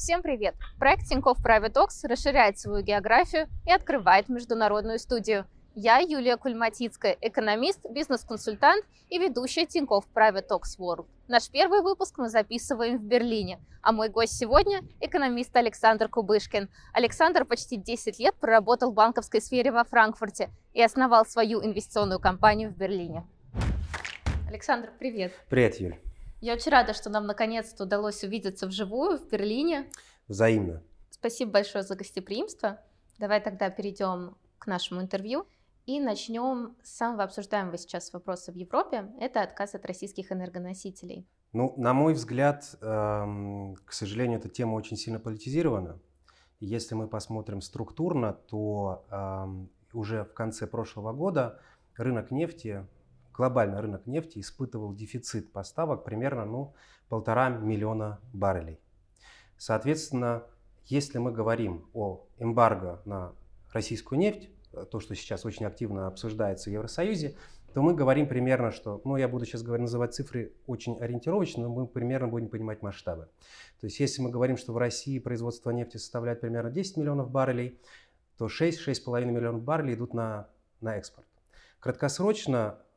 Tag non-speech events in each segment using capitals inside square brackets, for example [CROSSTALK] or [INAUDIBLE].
Всем привет! Проект Тинькофф Private Talks расширяет свою географию и открывает международную студию. Я Юлия Кульматицкая, экономист, бизнес-консультант и ведущая Тинькофф Private Talks World. Наш первый выпуск мы записываем в Берлине, а мой гость сегодня – экономист Александр Кубышкин. Александр почти 10 лет проработал в банковской сфере во Франкфурте и основал свою инвестиционную компанию в Берлине. Александр, привет! Привет, Юль! Я очень рада, что нам наконец-то удалось увидеться вживую в Берлине. Взаимно. Спасибо большое за гостеприимство. Давай тогда перейдем к нашему интервью и начнем с самого обсуждаемого сейчас вопроса в Европе. Это отказ от российских энергоносителей. Ну, на мой взгляд, эм, к сожалению, эта тема очень сильно политизирована. Если мы посмотрим структурно, то эм, уже в конце прошлого года рынок нефти глобальный рынок нефти испытывал дефицит поставок примерно ну, полтора миллиона баррелей. Соответственно, если мы говорим о эмбарго на российскую нефть, то, что сейчас очень активно обсуждается в Евросоюзе, то мы говорим примерно, что, ну, я буду сейчас говорить, называть цифры очень ориентировочно, но мы примерно будем понимать масштабы. То есть, если мы говорим, что в России производство нефти составляет примерно 10 миллионов баррелей, то 6-6,5 миллионов баррелей идут на, на экспорт. Краткосрочно э,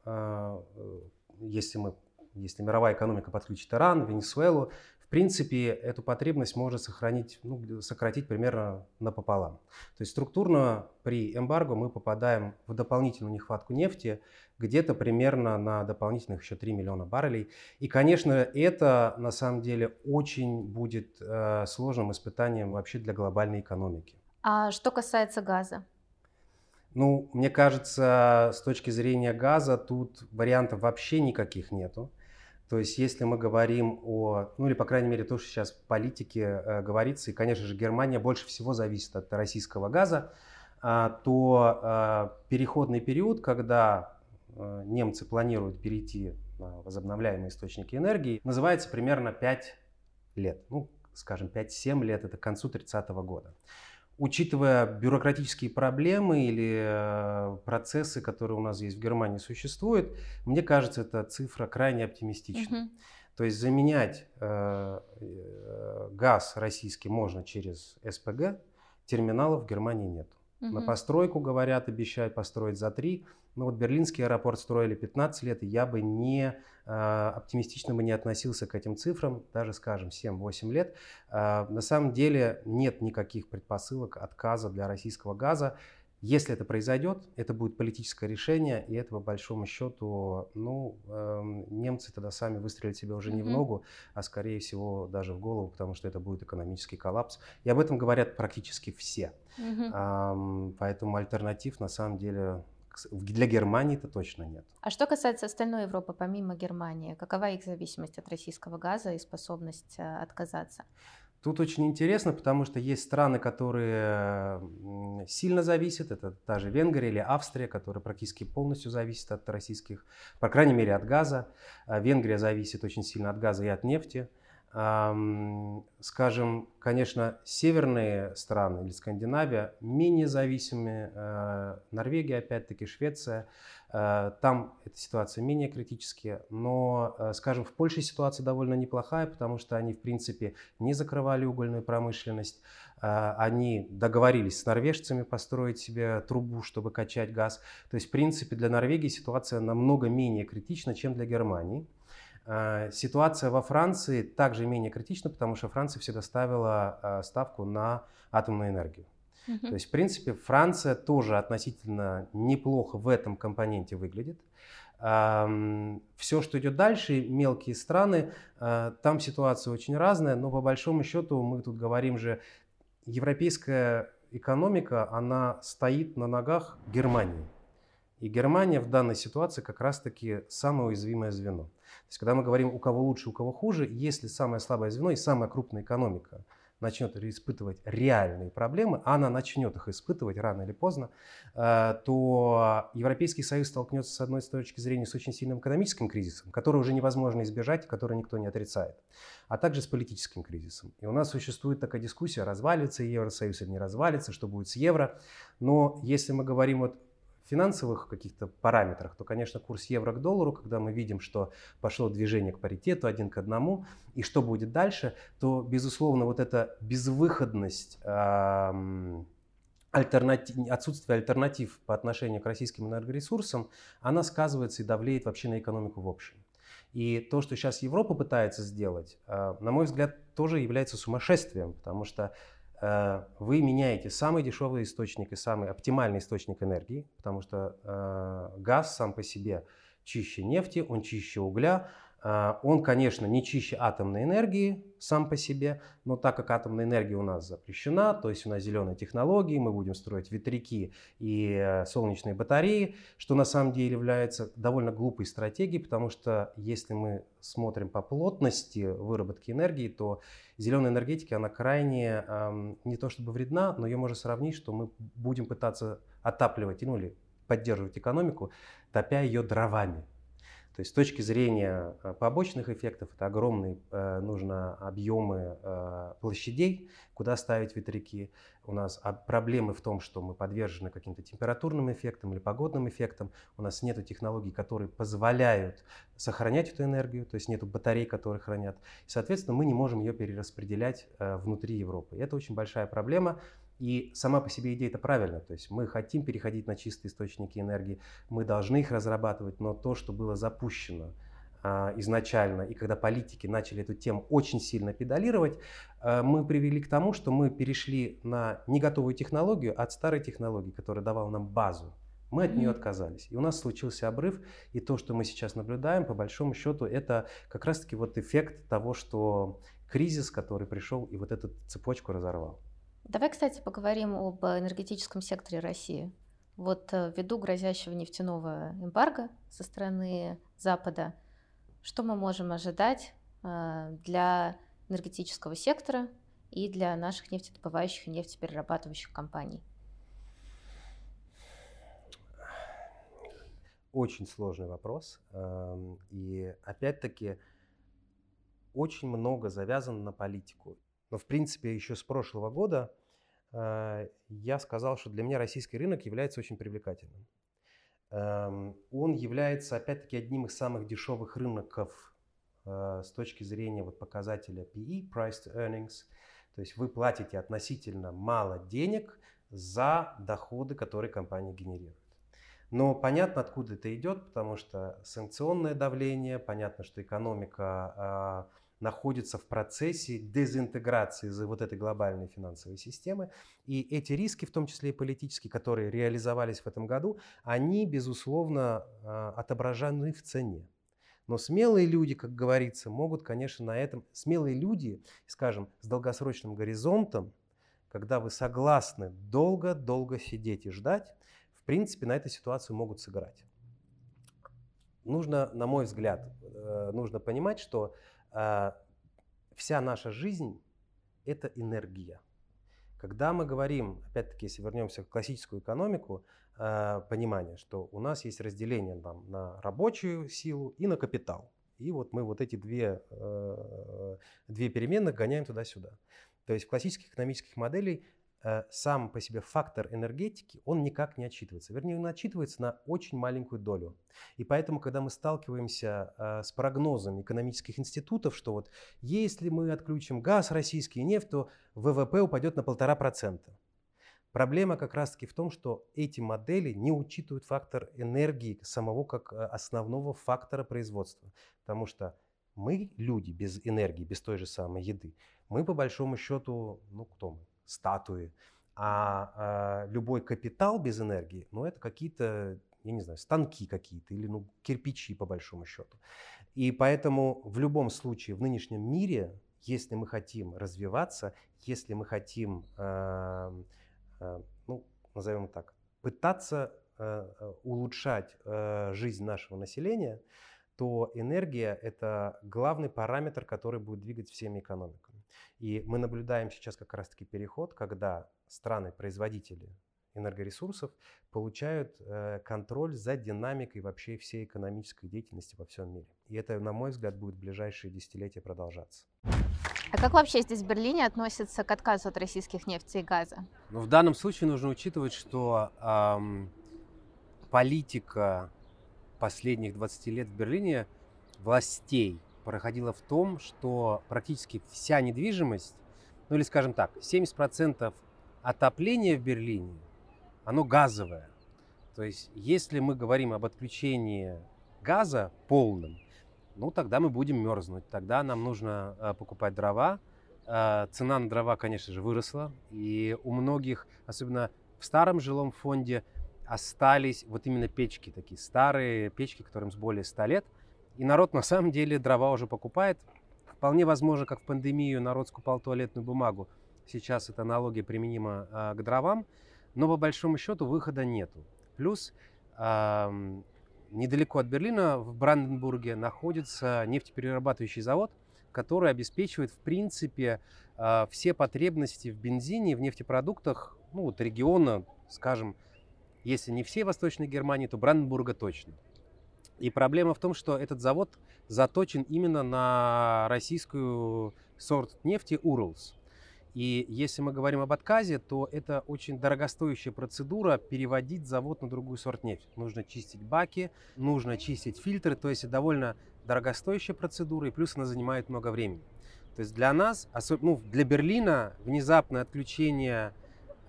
если, мы, если мировая экономика подключит Иран, Венесуэлу, в принципе, эту потребность можно сохранить, ну, сократить примерно напополам. То есть структурно при эмбарго мы попадаем в дополнительную нехватку нефти где-то примерно на дополнительных еще 3 миллиона баррелей. И, конечно, это на самом деле очень будет э, сложным испытанием вообще для глобальной экономики. А что касается газа? Ну, мне кажется, с точки зрения газа тут вариантов вообще никаких нету. То есть, если мы говорим о, ну или, по крайней мере, то, что сейчас в политике э, говорится, и, конечно же, Германия больше всего зависит от российского газа, э, то э, переходный период, когда э, немцы планируют перейти на возобновляемые источники энергии, называется примерно 5 лет. Ну, скажем, 5-7 лет, это к концу 30 -го года учитывая бюрократические проблемы или э, процессы, которые у нас есть в Германии существуют, мне кажется, эта цифра крайне оптимистична. Угу. То есть заменять э, э, газ российский можно через СПГ, терминалов в Германии нет. Угу. На постройку, говорят, обещают построить за три. Но вот Берлинский аэропорт строили 15 лет, и я бы не э, оптимистично бы не относился к этим цифрам, даже, скажем, 7-8 лет. Э, на самом деле нет никаких предпосылок отказа для российского газа. Если это произойдет, это будет политическое решение, и это по большому счету, ну, э, немцы тогда сами выстрелят себе уже mm-hmm. не в ногу, а скорее всего даже в голову, потому что это будет экономический коллапс. И об этом говорят практически все. Mm-hmm. Э, поэтому альтернатив на самом деле для Германии это точно нет. А что касается остальной Европы, помимо Германии, какова их зависимость от российского газа и способность э, отказаться? Тут очень интересно, потому что есть страны, которые сильно зависят. Это та же Венгрия или Австрия, которые практически полностью зависят от российских, по крайней мере, от газа. А Венгрия зависит очень сильно от газа и от нефти. Скажем, конечно, северные страны или Скандинавия менее зависимы. Э, Норвегия, опять-таки, Швеция. Э, там эта ситуация менее критическая. Но, э, скажем, в Польше ситуация довольно неплохая, потому что они, в принципе, не закрывали угольную промышленность. Они договорились с норвежцами построить себе трубу, чтобы качать газ. То есть, в принципе, для Норвегии ситуация намного менее критична, чем для Германии. Э, ситуация во Франции также менее критична, потому что Франция всегда ставила э, ставку на атомную энергию. Uh-huh. То есть, в принципе, Франция тоже относительно неплохо в этом компоненте выглядит. Все, что идет дальше, мелкие страны, э, там ситуация очень разная, но по большому счету мы тут говорим же, европейская экономика, она стоит на ногах Германии. И Германия в данной ситуации как раз-таки самое уязвимое звено. То есть, когда мы говорим, у кого лучше, у кого хуже, если самое слабое звено и самая крупная экономика начнет испытывать реальные проблемы, а она начнет их испытывать рано или поздно, э, то Европейский Союз столкнется, с одной точки зрения, с очень сильным экономическим кризисом, который уже невозможно избежать, который никто не отрицает, а также с политическим кризисом. И у нас существует такая дискуссия, развалится Евросоюз или не развалится, что будет с евро. Но если мы говорим вот финансовых каких-то параметрах, то, конечно, курс евро к доллару, когда мы видим, что пошло движение к паритету один к одному, и что будет дальше, то, безусловно, вот эта безвыходность, альтернатив, отсутствие альтернатив по отношению к российским энергоресурсам, она сказывается и давлеет вообще на экономику в общем. И то, что сейчас Европа пытается сделать, а, на мой взгляд, тоже является сумасшествием, потому что Э, вы меняете самый дешевый источник и самый оптимальный источник энергии, потому что э, газ сам по себе чище нефти, он чище угля, он, конечно, не чище атомной энергии сам по себе, но так как атомная энергия у нас запрещена, то есть у нас зеленые технологии, мы будем строить ветряки и э, солнечные батареи, что на самом деле является довольно глупой стратегией, потому что если мы смотрим по плотности выработки энергии, то зеленая энергетика, она крайне не то чтобы вредна, но ее можно сравнить, что мы будем пытаться отапливать ну, или поддерживать экономику, топя ее дровами. То есть с точки зрения э, побочных эффектов это огромные э, нужно объемы э, площадей, куда ставить ветряки. У нас проблемы в том, что мы подвержены каким-то температурным эффектам или погодным эффектам. У нас нет технологий, которые позволяют сохранять эту энергию, то есть нет батарей, которые хранят. И, соответственно, мы не можем ее перераспределять внутри Европы. И это очень большая проблема. И сама по себе идея это правильно, то есть мы хотим переходить на чистые источники энергии, мы должны их разрабатывать, но то, что было запущено а, изначально, и когда политики начали эту тему очень сильно педалировать, а, мы привели к тому, что мы перешли на не готовую технологию от старой технологии, которая давала нам базу. Мы от нее отказались. И у нас случился обрыв. И то, что мы сейчас наблюдаем, по большому счету, это как раз-таки вот эффект того, что кризис, который пришел и вот эту цепочку разорвал. Давай, кстати, поговорим об энергетическом секторе России. Вот э, ввиду грозящего нефтяного эмбарго со стороны Запада, что мы можем ожидать э, для энергетического сектора и для наших нефтедобывающих и нефтеперерабатывающих компаний? Очень сложный вопрос. Эм, и опять-таки очень много завязано на политику. Но, в принципе, еще с прошлого года э, я сказал, что для меня российский рынок является очень привлекательным. Эм, он является, опять-таки, одним из самых дешевых рынков э, с точки зрения вот, показателя PE, Price to Earnings. То есть вы платите относительно мало денег за доходы, которые компания генерирует. Но понятно, откуда это идет, потому что санкционное давление, понятно, что экономика а, находится в процессе дезинтеграции из вот этой глобальной финансовой системы. И эти риски, в том числе и политические, которые реализовались в этом году, они, безусловно, а, отображены в цене. Но смелые люди, как говорится, могут, конечно, на этом... Смелые люди, скажем, с долгосрочным горизонтом, когда вы согласны долго-долго сидеть и ждать, в принципе, на этой ситуацию могут сыграть. Нужно, на мой взгляд, э, нужно понимать, что вся наша жизнь – это энергия. Когда мы говорим, опять-таки, если вернемся в классическую экономику, а, понимание, что у нас есть разделение там, на рабочую силу и на капитал. И вот мы вот эти две, э, две переменных гоняем туда-сюда. То есть в классических экономических моделях сам по себе фактор энергетики, он никак не отчитывается. Вернее, он отчитывается на очень маленькую долю. И поэтому, когда мы сталкиваемся э, с прогнозом экономических институтов, что вот если мы отключим газ российский и нефть, то ВВП упадет на полтора процента. Проблема как раз-таки в том, что эти модели не учитывают фактор энергии самого как э, основного фактора производства. Потому что мы, люди без энергии, без той же самой еды, мы по большому счету, ну кто мы? Статуи. А, а любой капитал без энергии, ну это какие-то, я не знаю, станки какие-то или ну, кирпичи по большому счету. И поэтому в любом случае в нынешнем мире, если мы хотим развиваться, если мы хотим, э, э, ну, назовем так, пытаться э, улучшать э, жизнь нашего населения, то энергия – это главный параметр, который будет двигать всеми экономиками. И мы наблюдаем сейчас как раз-таки переход, когда страны-производители энергоресурсов получают э, контроль за динамикой вообще всей экономической деятельности во всем мире. И это, на мой взгляд, будет в ближайшие десятилетия продолжаться. А как вообще здесь в Берлине относятся к отказу от российских нефти и газа? Ну, в данном случае нужно учитывать, что эм, политика последних 20 лет в Берлине властей проходила в том, что практически вся недвижимость, ну или скажем так, 70% отопления в Берлине, оно газовое. То есть если мы говорим об отключении газа полным, ну тогда мы будем мерзнуть, тогда нам нужно э, покупать дрова. Э, цена на дрова, конечно же, выросла, и у многих, особенно в старом жилом фонде, остались вот именно печки, такие старые печки, которым с более 100 лет. И народ на самом деле дрова уже покупает. Вполне возможно, как в пандемию народ скупал туалетную бумагу. Сейчас эта аналогия применима э, к дровам, но по большому счету выхода нету. Плюс э, недалеко от Берлина, в Бранденбурге, находится нефтеперерабатывающий завод, который обеспечивает, в принципе, э, все потребности в бензине, в нефтепродуктах ну, вот региона, скажем, если не всей Восточной Германии, то Бранденбурга точно. И проблема в том, что этот завод заточен именно на российскую сорт нефти Уралс. И если мы говорим об отказе, то это очень дорогостоящая процедура переводить завод на другую сорт нефти. Нужно чистить баки, нужно чистить фильтры, то есть довольно дорогостоящая процедура, и плюс она занимает много времени. То есть для нас, особенно ну, для Берлина, внезапное отключение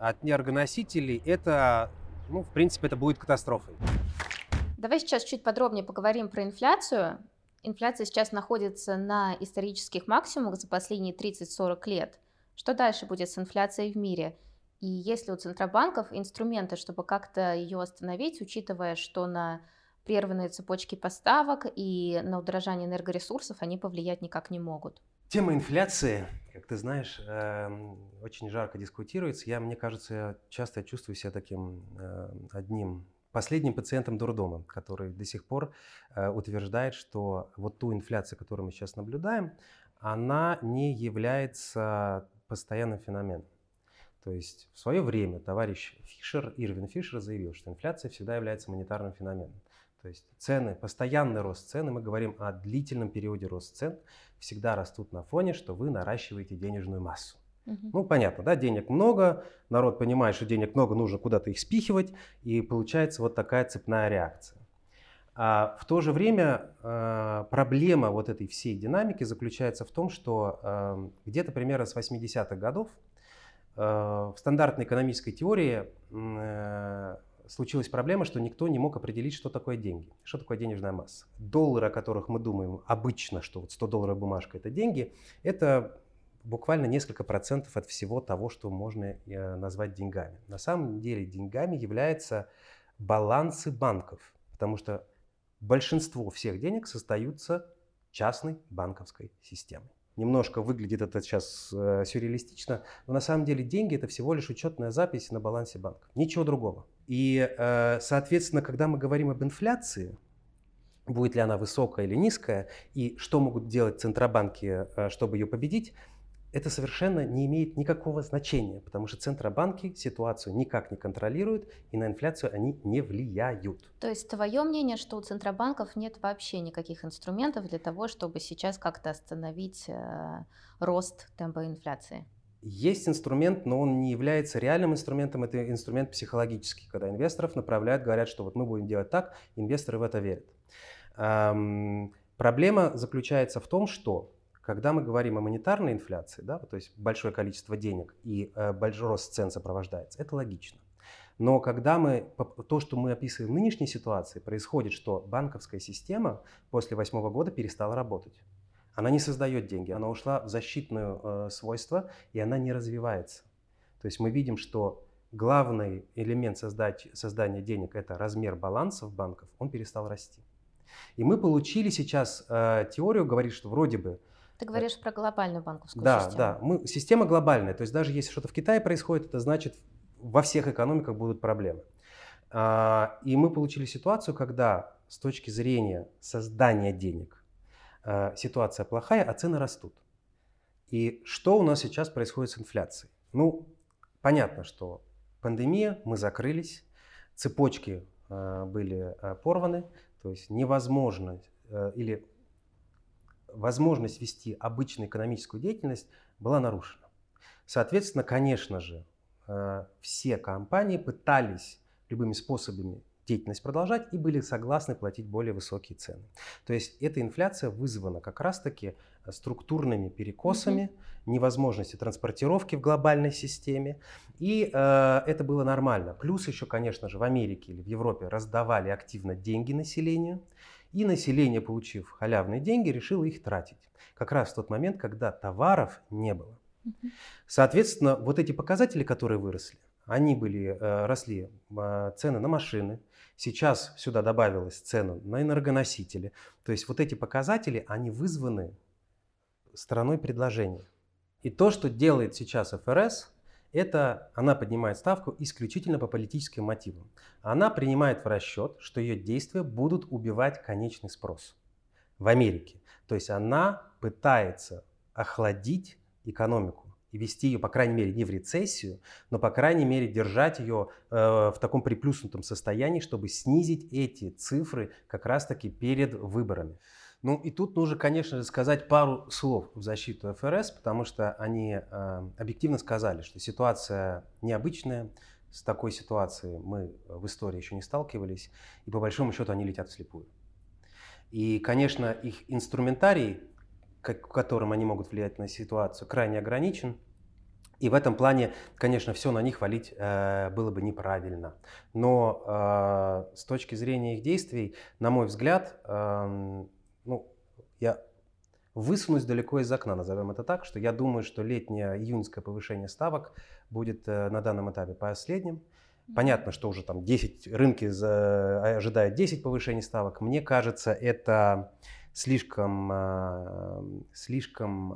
от энергоносителей, это, ну, в принципе, это будет катастрофой. Давай сейчас чуть подробнее поговорим про инфляцию. Инфляция сейчас находится на исторических максимумах за последние 30-40 лет. Что дальше будет с инфляцией в мире? И есть ли у центробанков инструменты, чтобы как-то ее остановить, учитывая, что на прерванные цепочки поставок и на удорожание энергоресурсов они повлиять никак не могут? Тема инфляции, как ты знаешь, эм, очень жарко дискутируется. Я, мне кажется, часто чувствую себя таким э, одним последним пациентом дурдома, который до сих пор э, утверждает, что вот ту инфляцию, которую мы сейчас наблюдаем, она не является постоянным феноменом. То есть в свое время товарищ Фишер, Ирвин Фишер заявил, что инфляция всегда является монетарным феноменом. То есть цены, постоянный рост цены, мы говорим о длительном периоде роста цен, всегда растут на фоне, что вы наращиваете денежную массу. Ну, понятно, да, денег много, народ понимает, что денег много, нужно куда-то их спихивать, и получается вот такая цепная реакция. А в то же время э, проблема вот этой всей динамики заключается в том, что э, где-то примерно с 80-х годов э, в стандартной экономической теории э, случилась проблема, что никто не мог определить, что такое деньги, что такое денежная масса. Доллары, о которых мы думаем обычно, что вот 100 долларов бумажка – это деньги, это буквально несколько процентов от всего того, что можно э, назвать деньгами. На самом деле деньгами являются балансы банков, потому что большинство всех денег состоятся частной банковской системой. Немножко выглядит это сейчас э, сюрреалистично, но на самом деле деньги это всего лишь учетная запись на балансе банка. Ничего другого. И, э, соответственно, когда мы говорим об инфляции, будет ли она высокая или низкая, и что могут делать центробанки, э, чтобы ее победить, это совершенно не имеет никакого значения, потому что центробанки ситуацию никак не контролируют, и на инфляцию они не влияют. То есть твое мнение, что у центробанков нет вообще никаких инструментов для того, чтобы сейчас как-то остановить э, рост темпа инфляции? Есть инструмент, но он не является реальным инструментом, это инструмент психологический, когда инвесторов направляют, говорят, что вот мы будем делать так, инвесторы в это верят. Эм, проблема заключается в том, что когда мы говорим о монетарной инфляции, да, то есть большое количество денег и э, большой рост цен сопровождается, это логично. Но когда мы, то, что мы описываем в нынешней ситуации, происходит, что банковская система после восьмого года перестала работать. Она не создает деньги, она ушла в защитное э, свойство, и она не развивается. То есть мы видим, что главный элемент создать, создания денег – это размер балансов банков, он перестал расти. И мы получили сейчас э, теорию, говорит, что вроде бы ты говоришь про глобальную банковскую да, систему. Да, да. Мы, система глобальная. То есть даже если что-то в Китае происходит, это значит во всех экономиках будут проблемы. А, и мы получили ситуацию, когда с точки зрения создания денег а, ситуация плохая, а цены растут. И что у нас сейчас происходит с инфляцией? Ну, понятно, что пандемия, мы закрылись, цепочки а, были порваны, то есть невозможно или возможность вести обычную экономическую деятельность была нарушена. Соответственно, конечно же, э, все компании пытались любыми способами деятельность продолжать и были согласны платить более высокие цены. То есть эта инфляция вызвана как раз-таки э, структурными перекосами, mm-hmm. невозможностью транспортировки в глобальной системе. И э, это было нормально. Плюс еще, конечно же, в Америке или в Европе раздавали активно деньги населению. И население, получив халявные деньги, решило их тратить. Как раз в тот момент, когда товаров не было. Соответственно, вот эти показатели, которые выросли, они были, э, росли э, цены на машины, сейчас сюда добавилась цена на энергоносители. То есть вот эти показатели, они вызваны стороной предложения. И то, что делает сейчас ФРС, это она поднимает ставку исключительно по политическим мотивам. Она принимает в расчет, что ее действия будут убивать конечный спрос в Америке. То есть она пытается охладить экономику и вести ее, по крайней мере, не в рецессию, но, по крайней мере, держать ее э, в таком приплюснутом состоянии, чтобы снизить эти цифры как раз-таки перед выборами. Ну и тут нужно, конечно же, сказать пару слов в защиту ФРС, потому что они э, объективно сказали, что ситуация необычная, с такой ситуацией мы в истории еще не сталкивались, и по большому счету они летят вслепую. И, конечно, их инструментарий как, которым они могут влиять на ситуацию, крайне ограничен. И в этом плане, конечно, все на них валить э, было бы неправильно. Но э, с точки зрения их действий, на мой взгляд, э, ну, я высунусь далеко из окна, назовем это так, что я думаю, что летнее июньское повышение ставок будет э, на данном этапе последним. Понятно, что уже там 10 рынки за, ожидают 10 повышений ставок. Мне кажется, это слишком, а, слишком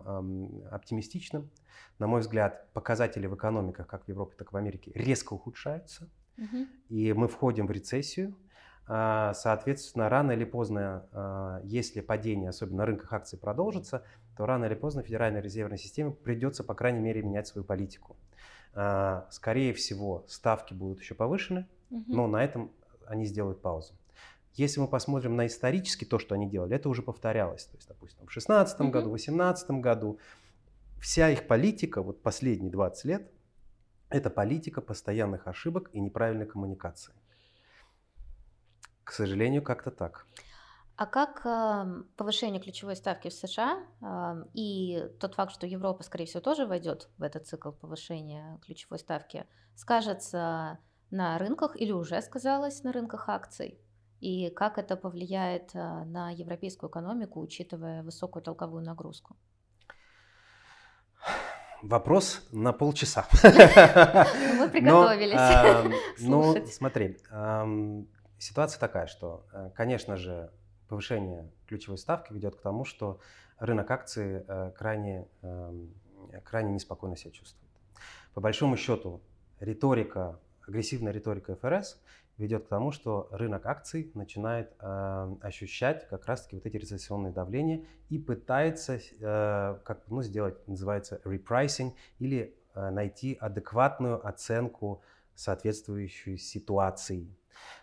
оптимистичным. На мой взгляд, показатели в экономиках, как в Европе, так и в Америке, резко ухудшаются. Угу. И мы входим в рецессию. А, соответственно, рано или поздно, а, если падение, особенно на рынках акций, продолжится, то рано или поздно Федеральной резервной системе придется, по крайней мере, менять свою политику. Скорее всего, ставки будут еще повышены, угу. но на этом они сделают паузу. Если мы посмотрим на исторически то, что они делали, это уже повторялось. То есть, допустим, в 2016 mm-hmm. году, в 2018 году вся их политика, вот последние 20 лет, это политика постоянных ошибок и неправильной коммуникации. К сожалению, как-то так. А как э, повышение ключевой ставки в США э, и тот факт, что Европа, скорее всего, тоже войдет в этот цикл повышения ключевой ставки, скажется на рынках или уже сказалось на рынках акций? и как это повлияет а, на европейскую экономику, учитывая высокую толковую нагрузку? Вопрос на полчаса. [LAUGHS] [LAUGHS] Мы приготовились. [LAUGHS] Ну, смотри, ситуация такая, что, э, конечно же, повышение ключевой ставки ведет к тому, что рынок акций э, крайне, крайне неспокойно себя чувствует. По большому счету, риторика, агрессивная риторика ФРС ведет к тому, что рынок акций начинает э, ощущать как раз-таки вот эти рецессионные давления и пытается э, как ну, сделать, называется repricing, или э, найти адекватную оценку соответствующей ситуации.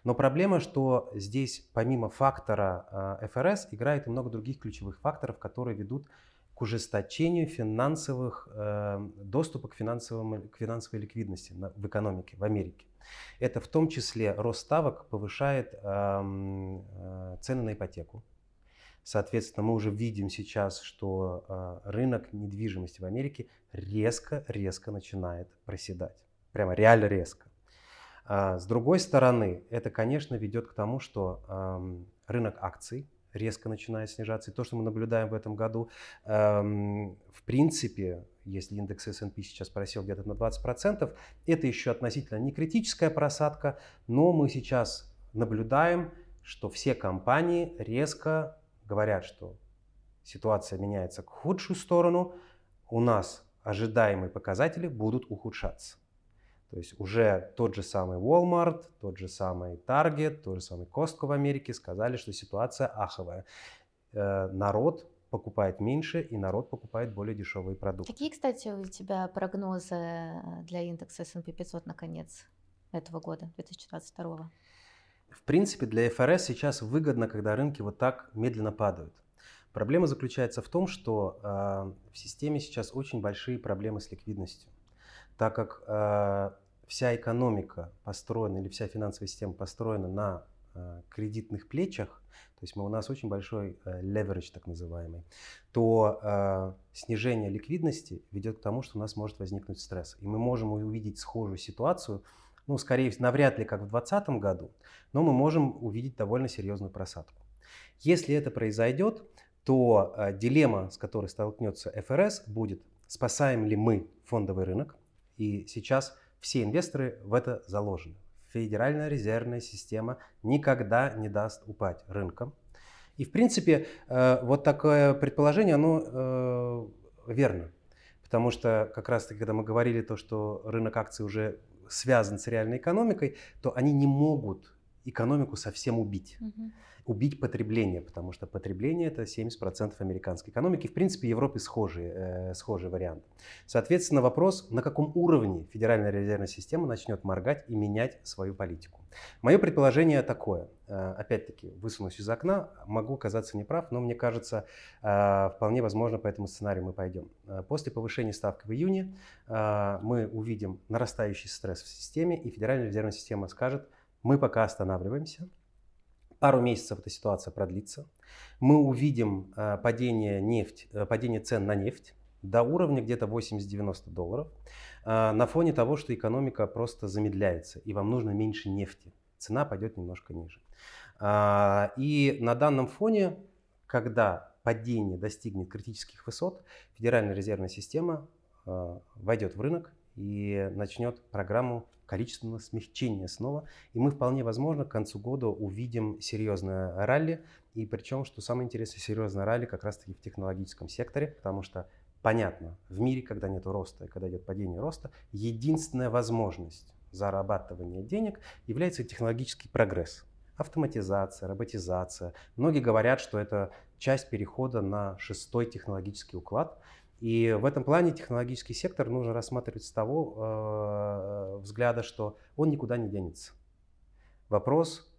Но проблема, что здесь помимо фактора э, ФРС играет и много других ключевых факторов, которые ведут к ужесточению финансовых, э, доступа к, финансовым, к финансовой ликвидности в экономике, в Америке. Это в том числе рост ставок повышает э, э, цены на ипотеку. Соответственно, мы уже видим сейчас, что э, рынок недвижимости в Америке резко-резко начинает проседать. Прямо реально резко. А, с другой стороны, это, конечно, ведет к тому, что рынок акций резко начинает снижаться. И то, что мы наблюдаем в этом году, в принципе, если индекс S&P сейчас просел где-то на 20%, это еще относительно не критическая просадка, но мы сейчас наблюдаем, что все компании резко говорят, что ситуация меняется к худшую сторону, у нас ожидаемые показатели будут ухудшаться. То есть уже тот же самый Walmart, тот же самый Target, тот же самый Costco в Америке сказали, что ситуация аховая. Э, народ покупает меньше, и народ покупает более дешевые продукты. Какие, кстати, у тебя прогнозы для индекса S&P 500 на конец этого года, 2022? В принципе, для ФРС сейчас выгодно, когда рынки вот так медленно падают. Проблема заключается в том, что э, в системе сейчас очень большие проблемы с ликвидностью, так как э, вся экономика построена или вся финансовая система построена на э, кредитных плечах, то есть мы, у нас очень большой э, так называемый, то э, снижение ликвидности ведет к тому, что у нас может возникнуть стресс. И мы можем увидеть схожую ситуацию, ну, скорее, навряд ли как в 2020 году, но мы можем увидеть довольно серьезную просадку. Если это произойдет, то э, дилемма, с которой столкнется ФРС, будет, спасаем ли мы фондовый рынок, и сейчас все инвесторы в это заложены. Федеральная резервная система никогда не даст упасть рынкам. И в принципе э, вот такое предположение, оно э, верно. Потому что как раз таки, когда мы говорили то, что рынок акций уже связан с реальной экономикой, то они не могут экономику совсем убить. Угу убить потребление, потому что потребление это 70% американской экономики. В принципе, в Европе схожий, э, схожий вариант. Соответственно, вопрос, на каком уровне Федеральная резервная система начнет моргать и менять свою политику. Мое предположение такое. Э, опять-таки, высунусь из окна, могу оказаться неправ, но мне кажется, э, вполне возможно по этому сценарию мы пойдем. Э, после повышения ставки в июне мы увидим нарастающий стресс в системе, и Федеральная резервная система скажет, мы пока останавливаемся, Пару месяцев эта ситуация продлится. Мы увидим э, падение, нефть, э, падение цен на нефть до уровня где-то 80-90 долларов э, на фоне того, что экономика просто замедляется и вам нужно меньше нефти. Цена пойдет немножко ниже. И на данном фоне, когда падение достигнет критических высот, Федеральная резервная система войдет в рынок и начнет программу количественного смягчения снова. И мы вполне возможно к концу года увидим серьезное ралли. И причем, что самое интересное, серьезное ралли как раз-таки в технологическом секторе, потому что понятно, в мире, когда нет роста и когда идет падение роста, единственная возможность зарабатывания денег является технологический прогресс. Автоматизация, роботизация. Многие говорят, что это часть перехода на шестой технологический уклад – и в этом плане технологический сектор нужно рассматривать с того э, взгляда, что он никуда не денется. Вопрос,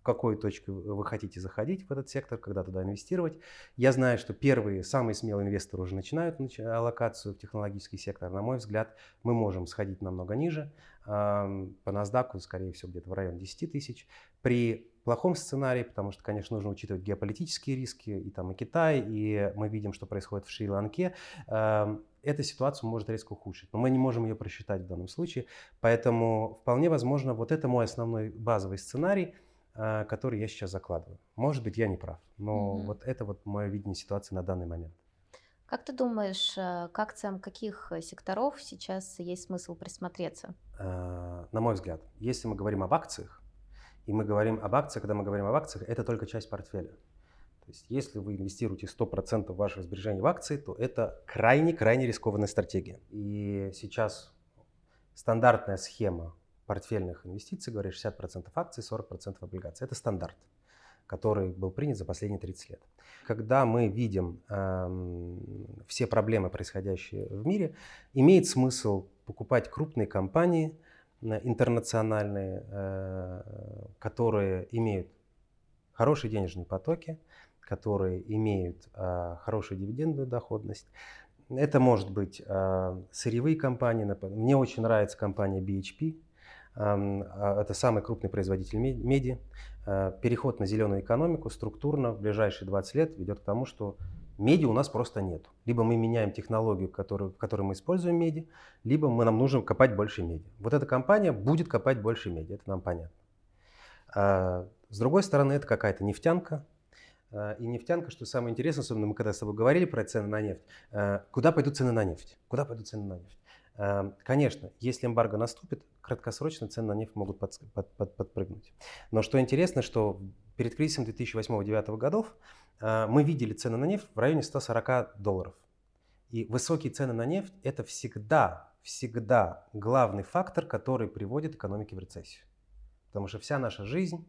в какую точку вы хотите заходить в этот сектор, когда туда инвестировать. Я знаю, что первые, самые смелые инвесторы уже начинают аллокацию в технологический сектор. На мой взгляд, мы можем сходить намного ниже. По NASDAQ, скорее всего, где-то в районе 10 тысяч. При плохом сценарии, потому что, конечно, нужно учитывать геополитические риски, и там и Китай, и мы видим, что происходит в Шри-Ланке, эм, эта ситуация может резко ухудшить. Но мы не можем ее просчитать в данном случае. Поэтому вполне возможно, вот это мой основной базовый сценарий, э, который я сейчас закладываю. Может быть, я не прав, но угу. вот это вот мое видение ситуации на данный момент. Как ты думаешь, э, к акциям каких секторов сейчас есть смысл присмотреться? Э, на мой взгляд, если мы говорим об акциях, и мы говорим об акциях, когда мы говорим об акциях, это только часть портфеля. То есть если вы инвестируете 100% ваших сбережений в акции, то это крайне-крайне рискованная стратегия. И сейчас стандартная схема портфельных инвестиций говорит 60% акций, 40% облигаций. Это стандарт, который был принят за последние 30 лет. Когда мы видим э, все проблемы, происходящие в мире, имеет смысл покупать крупные компании, интернациональные, э, которые имеют хорошие денежные потоки, которые имеют э, хорошую дивидендную доходность. Это может быть э, сырьевые компании. Мне очень нравится компания BHP. Эм, это самый крупный производитель меди. Переход на зеленую экономику структурно в ближайшие 20 лет ведет к тому, что Меди у нас просто нет. Либо мы меняем технологию, которую, в которой мы используем меди, либо мы, нам нужно копать больше меди. Вот эта компания будет копать больше меди, это нам понятно. А, с другой стороны, это какая-то нефтянка. А, и нефтянка, что самое интересное, особенно мы когда с тобой говорили про цены на нефть, а, куда пойдут цены на нефть? Куда пойдут цены на нефть? А, конечно, если эмбарго наступит, краткосрочно цены на нефть могут под, под, под, подпрыгнуть. Но что интересно, что перед кризисом 2008-2009 годов мы видели цены на нефть в районе 140 долларов. И высокие цены на нефть – это всегда, всегда главный фактор, который приводит экономики в рецессию. Потому что вся наша жизнь,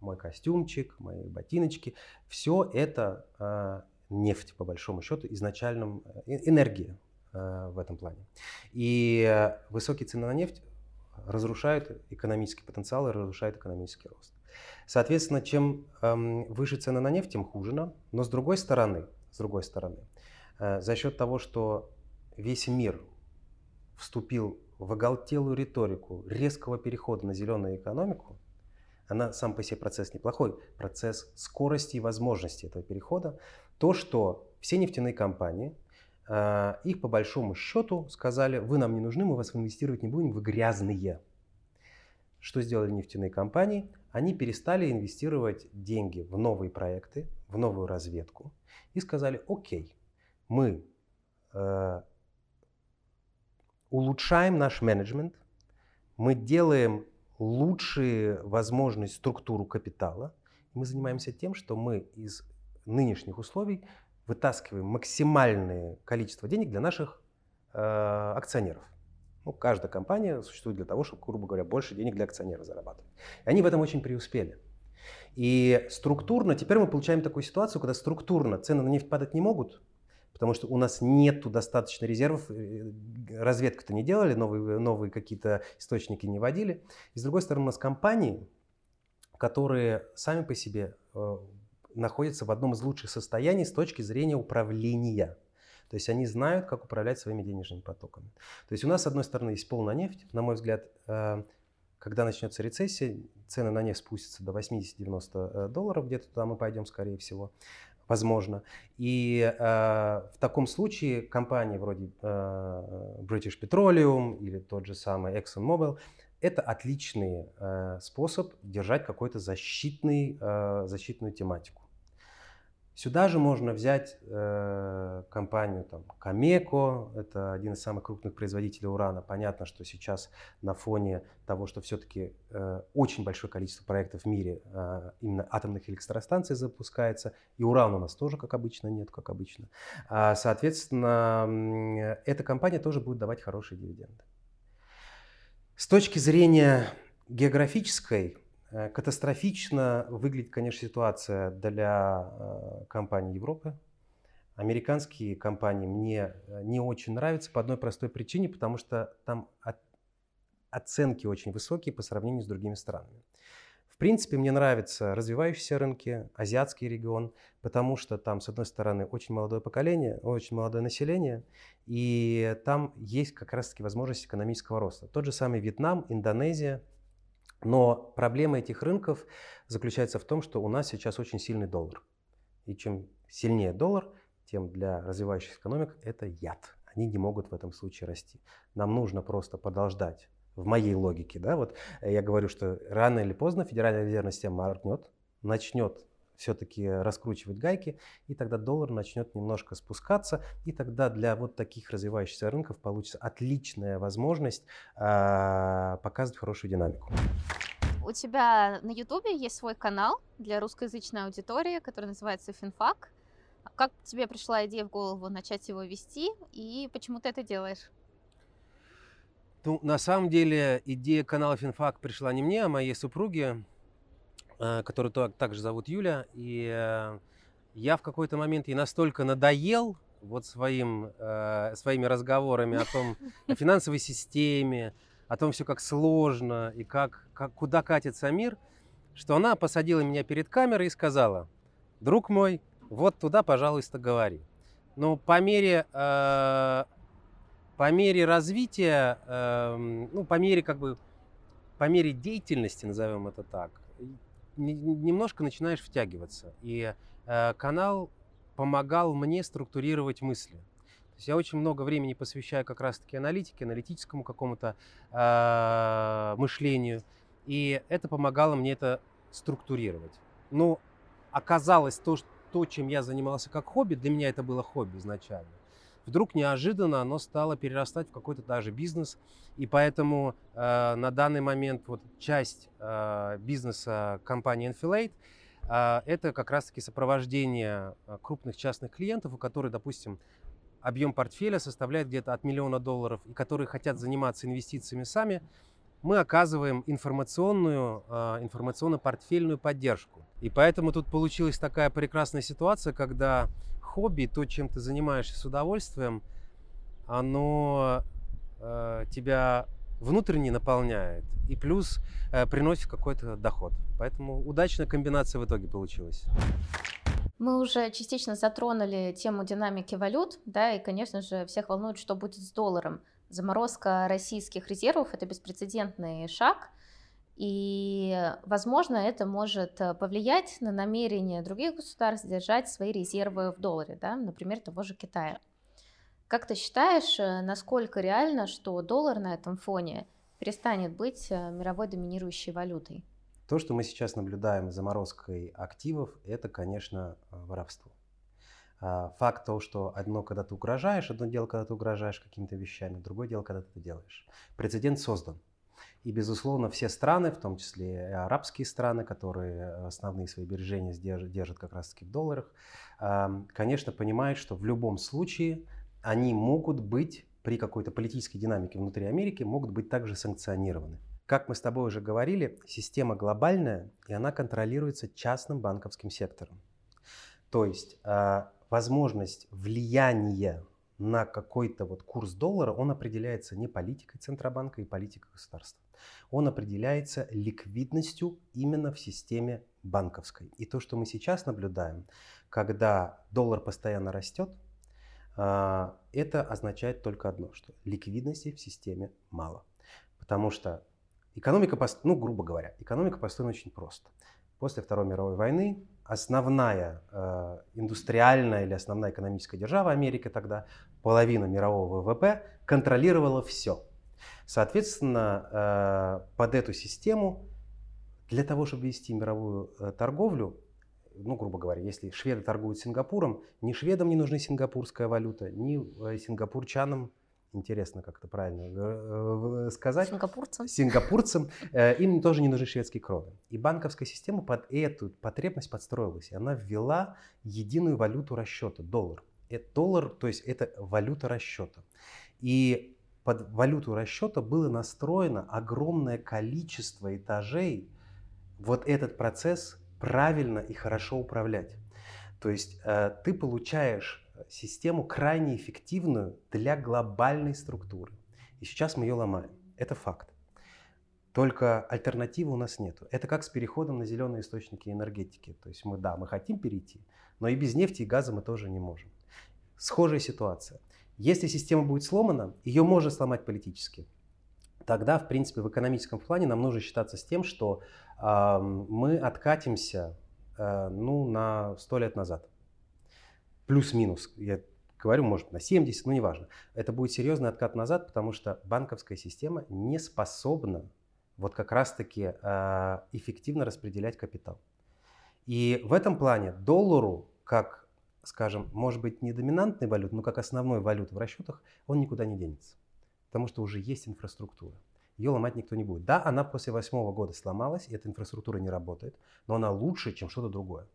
мой костюмчик, мои ботиночки, все это э, нефть, по большому счету, изначальном э, энергия э, в этом плане. И э, высокие цены на нефть разрушают экономический потенциал и разрушают экономический рост. Соответственно, чем эм, выше цены на нефть, тем хуже нам. Но с другой стороны, с другой стороны, э, за счет того, что весь мир вступил в оголтелую риторику резкого перехода на зеленую экономику, она сам по себе процесс неплохой, процесс скорости и возможности этого перехода, то, что все нефтяные компании, а, их по большому счету сказали, вы нам не нужны, мы вас инвестировать не будем, вы грязные. Что сделали нефтяные компании? Они перестали инвестировать деньги в новые проекты, в новую разведку и сказали, окей, мы э, улучшаем наш менеджмент, мы делаем лучшие возможности структуру капитала, мы занимаемся тем, что мы из нынешних условий вытаскиваем максимальное количество денег для наших э, акционеров. Ну, каждая компания существует для того, чтобы, грубо говоря, больше денег для акционеров зарабатывать. И они в этом очень преуспели. И структурно, теперь мы получаем такую ситуацию, когда структурно цены на нефть падать не могут, потому что у нас нет достаточно резервов, э, разведку-то не делали, новые, новые какие-то источники не вводили. И с другой стороны, у нас компании, которые сами по себе э, находятся в одном из лучших состояний с точки зрения управления. То есть они знают, как управлять своими денежными потоками. То есть у нас, с одной стороны, есть полная нефть. На мой взгляд, э, когда начнется рецессия, цены на нефть спустятся до 80-90 э, долларов, где-то туда мы пойдем, скорее всего, возможно. И э, в таком случае компании вроде э, British Petroleum или тот же самый ExxonMobil это отличный э, способ держать какую-то защитный, э, защитную тематику. Сюда же можно взять э, компанию там, Камеко, это один из самых крупных производителей урана. Понятно, что сейчас на фоне того, что все-таки э, очень большое количество проектов в мире э, именно атомных электростанций запускается, и урана у нас тоже, как обычно, нет, как обычно. А, соответственно, эта компания тоже будет давать хорошие дивиденды. С точки зрения географической, Э, катастрофично выглядит, конечно, ситуация для э, компаний Европы. Американские компании мне э, не очень нравятся по одной простой причине, потому что там оценки очень высокие по сравнению с другими странами. В принципе, мне нравятся развивающиеся рынки, азиатский регион, потому что там, с одной стороны, очень молодое поколение, очень молодое население, и там есть как раз-таки возможность экономического роста. Тот же самый Вьетнам, Индонезия – но проблема этих рынков заключается в том, что у нас сейчас очень сильный доллар. И чем сильнее доллар, тем для развивающихся экономик это яд. Они не могут в этом случае расти. Нам нужно просто подождать. В моей логике, да, вот я говорю, что рано или поздно Федеральная резервная система моргнет, начнет все-таки раскручивать гайки, и тогда доллар начнет немножко спускаться, и тогда для вот таких развивающихся рынков получится отличная возможность э, показывать хорошую динамику. У тебя на Ютубе есть свой канал для русскоязычной аудитории, который называется Финфак. Как тебе пришла идея в голову начать его вести, и почему ты это делаешь? Ну, на самом деле, идея канала Финфак пришла не мне, а моей супруге. Э, которую также зовут Юля. И э, я в какой-то момент ей настолько надоел вот своим, э, своими разговорами о том, о [LAUGHS] финансовой системе, о том все как сложно и как, как, куда катится мир, что она посадила меня перед камерой и сказала, друг мой, вот туда, пожалуйста, говори. Но по мере, э, по мере развития, э, ну, по мере как бы, по мере деятельности, назовем это так, немножко начинаешь втягиваться. И э, канал помогал мне структурировать мысли. То есть я очень много времени посвящаю как раз-таки аналитике, аналитическому какому-то э, мышлению. И это помогало мне это структурировать. Но оказалось то, что, то, чем я занимался как хобби, для меня это было хобби изначально вдруг неожиданно оно стало перерастать в какой-то даже бизнес. И поэтому э, на данный момент вот часть э, бизнеса компании Enfilade э, это как раз-таки сопровождение э, крупных частных клиентов, у которых, допустим, объем портфеля составляет где-то от миллиона долларов, и которые хотят заниматься инвестициями сами, мы оказываем информационную, э, информационно-портфельную поддержку. И поэтому тут получилась такая прекрасная ситуация, когда хобби, то, чем ты занимаешься с удовольствием, оно э, тебя внутренне наполняет и плюс э, приносит какой-то доход. Поэтому удачная комбинация в итоге получилась. Мы уже частично затронули тему динамики валют, да, и, конечно же, всех волнует, что будет с долларом. Заморозка российских резервов – это беспрецедентный шаг, и, возможно, это может повлиять на намерение других государств держать свои резервы в долларе, да, например, того же Китая. Как ты считаешь, насколько реально, что доллар на этом фоне перестанет быть мировой доминирующей валютой? То, что мы сейчас наблюдаем заморозкой активов, это, конечно, воровство. А, факт того, что одно, когда ты угрожаешь, одно дело, когда ты угрожаешь какими-то вещами, другое дело, когда ты это делаешь. Прецедент создан. И, безусловно, все страны, в том числе и арабские страны, которые основные свои бережения держат, держат как раз-таки в долларах, конечно, понимают, что в любом случае они могут быть при какой-то политической динамике внутри Америки, могут быть также санкционированы. Как мы с тобой уже говорили, система глобальная, и она контролируется частным банковским сектором. То есть а, возможность влияния на какой-то вот курс доллара, он определяется не политикой Центробанка и политикой государства. Он определяется ликвидностью именно в системе банковской. И то, что мы сейчас наблюдаем, когда доллар постоянно растет, а, это означает только одно, что ликвидности в системе мало. Потому что экономика, ну, грубо говоря, экономика построена очень просто. После Второй мировой войны основная э, индустриальная или основная экономическая держава Америки тогда, половина мирового ВВП, контролировала все. Соответственно, э, под эту систему для того, чтобы вести мировую э, торговлю, ну, грубо говоря, если шведы торгуют Сингапуром, ни шведам не нужна сингапурская валюта, ни э, сингапурчанам интересно как это правильно э, сказать. Сингапурцам. Сингапурцам. Э, им тоже не нужны шведские кроны. И банковская система под эту потребность подстроилась. И она ввела единую валюту расчета, доллар. Это доллар, то есть это валюта расчета. И под валюту расчета было настроено огромное количество этажей вот этот процесс правильно и хорошо управлять. То есть э, ты получаешь систему крайне эффективную для глобальной структуры. И сейчас мы ее ломаем. Это факт. Только альтернативы у нас нет. Это как с переходом на зеленые источники энергетики. То есть мы, да, мы хотим перейти, но и без нефти и газа мы тоже не можем. Схожая ситуация. Если система будет сломана, ее можно сломать политически. Тогда, в принципе, в экономическом плане нам нужно считаться с тем, что э, мы откатимся э, ну, на сто лет назад плюс-минус, я говорю, может, на 70, но неважно. Это будет серьезный откат назад, потому что банковская система не способна вот как раз-таки э, эффективно распределять капитал. И в этом плане доллару, как, скажем, может быть не доминантной валютой, но как основной валютой в расчетах, он никуда не денется. Потому что уже есть инфраструктура. Ее ломать никто не будет. Да, она после восьмого года сломалась, и эта инфраструктура не работает, но она лучше, чем что-то другое.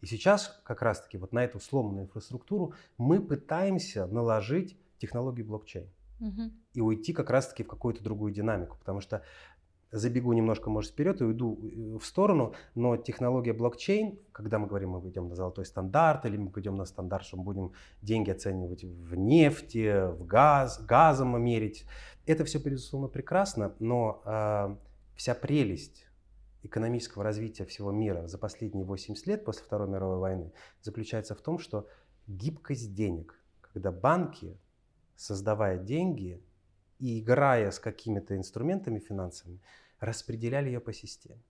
И сейчас как раз-таки вот на эту сломанную инфраструктуру мы пытаемся наложить технологию блокчейн угу. и уйти как раз-таки в какую-то другую динамику, потому что забегу немножко, может, вперед и уйду э, в сторону, но технология блокчейн, когда мы говорим, мы идем на золотой стандарт, или мы пойдем на стандарт, что мы будем деньги оценивать в нефти, в газ, газом мерить, это все, безусловно, прекрасно, но э, вся прелесть экономического развития всего мира за последние 80 лет после Второй мировой войны заключается в том, что гибкость денег, когда банки, создавая деньги и играя с какими-то инструментами финансовыми, распределяли ее по системе.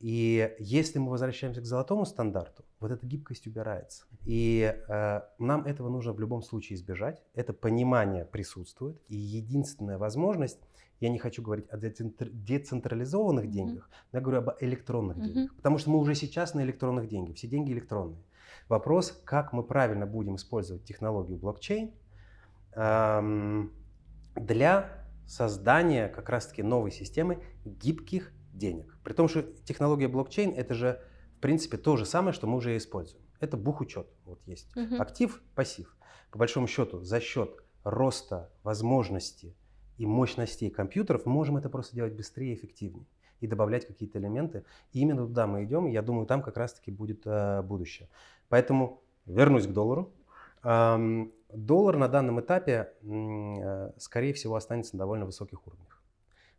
И если мы возвращаемся к золотому стандарту, вот эта гибкость убирается. И э, нам этого нужно в любом случае избежать. Это понимание присутствует. И единственная возможность я не хочу говорить о децентрализованных деньгах, но я говорю об электронных деньгах. Потому что мы уже сейчас на электронных деньгах, все деньги электронные. Вопрос, как мы правильно будем использовать технологию блокчейн для создания как раз-таки новой системы гибких денег. При том, что технология блокчейн это же в принципе то же самое, что мы уже используем. Это бухучет. Вот есть угу. актив, пассив. По большому счету, за счет роста возможностей и мощностей компьютеров, мы можем это просто делать быстрее и эффективнее и добавлять какие-то элементы. И именно туда мы идем, и я думаю, там как раз-таки будет э, будущее. Поэтому вернусь к доллару. Эм, доллар на данном этапе, э, скорее всего, останется на довольно высоких уровнях.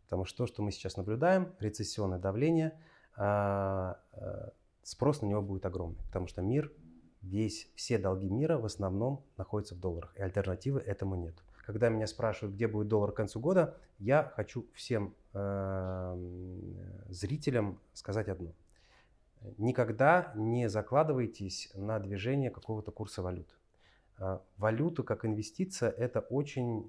Потому что то, что мы сейчас наблюдаем, рецессионное давление, э, э, спрос на него будет огромный. Потому что мир, весь, все долги мира в основном находятся в долларах, и альтернативы этому нет. Когда меня спрашивают, где будет доллар к концу года, я хочу всем э, зрителям сказать одно. Никогда не закладывайтесь на движение какого-то курса валют. Э, валюта как инвестиция – это очень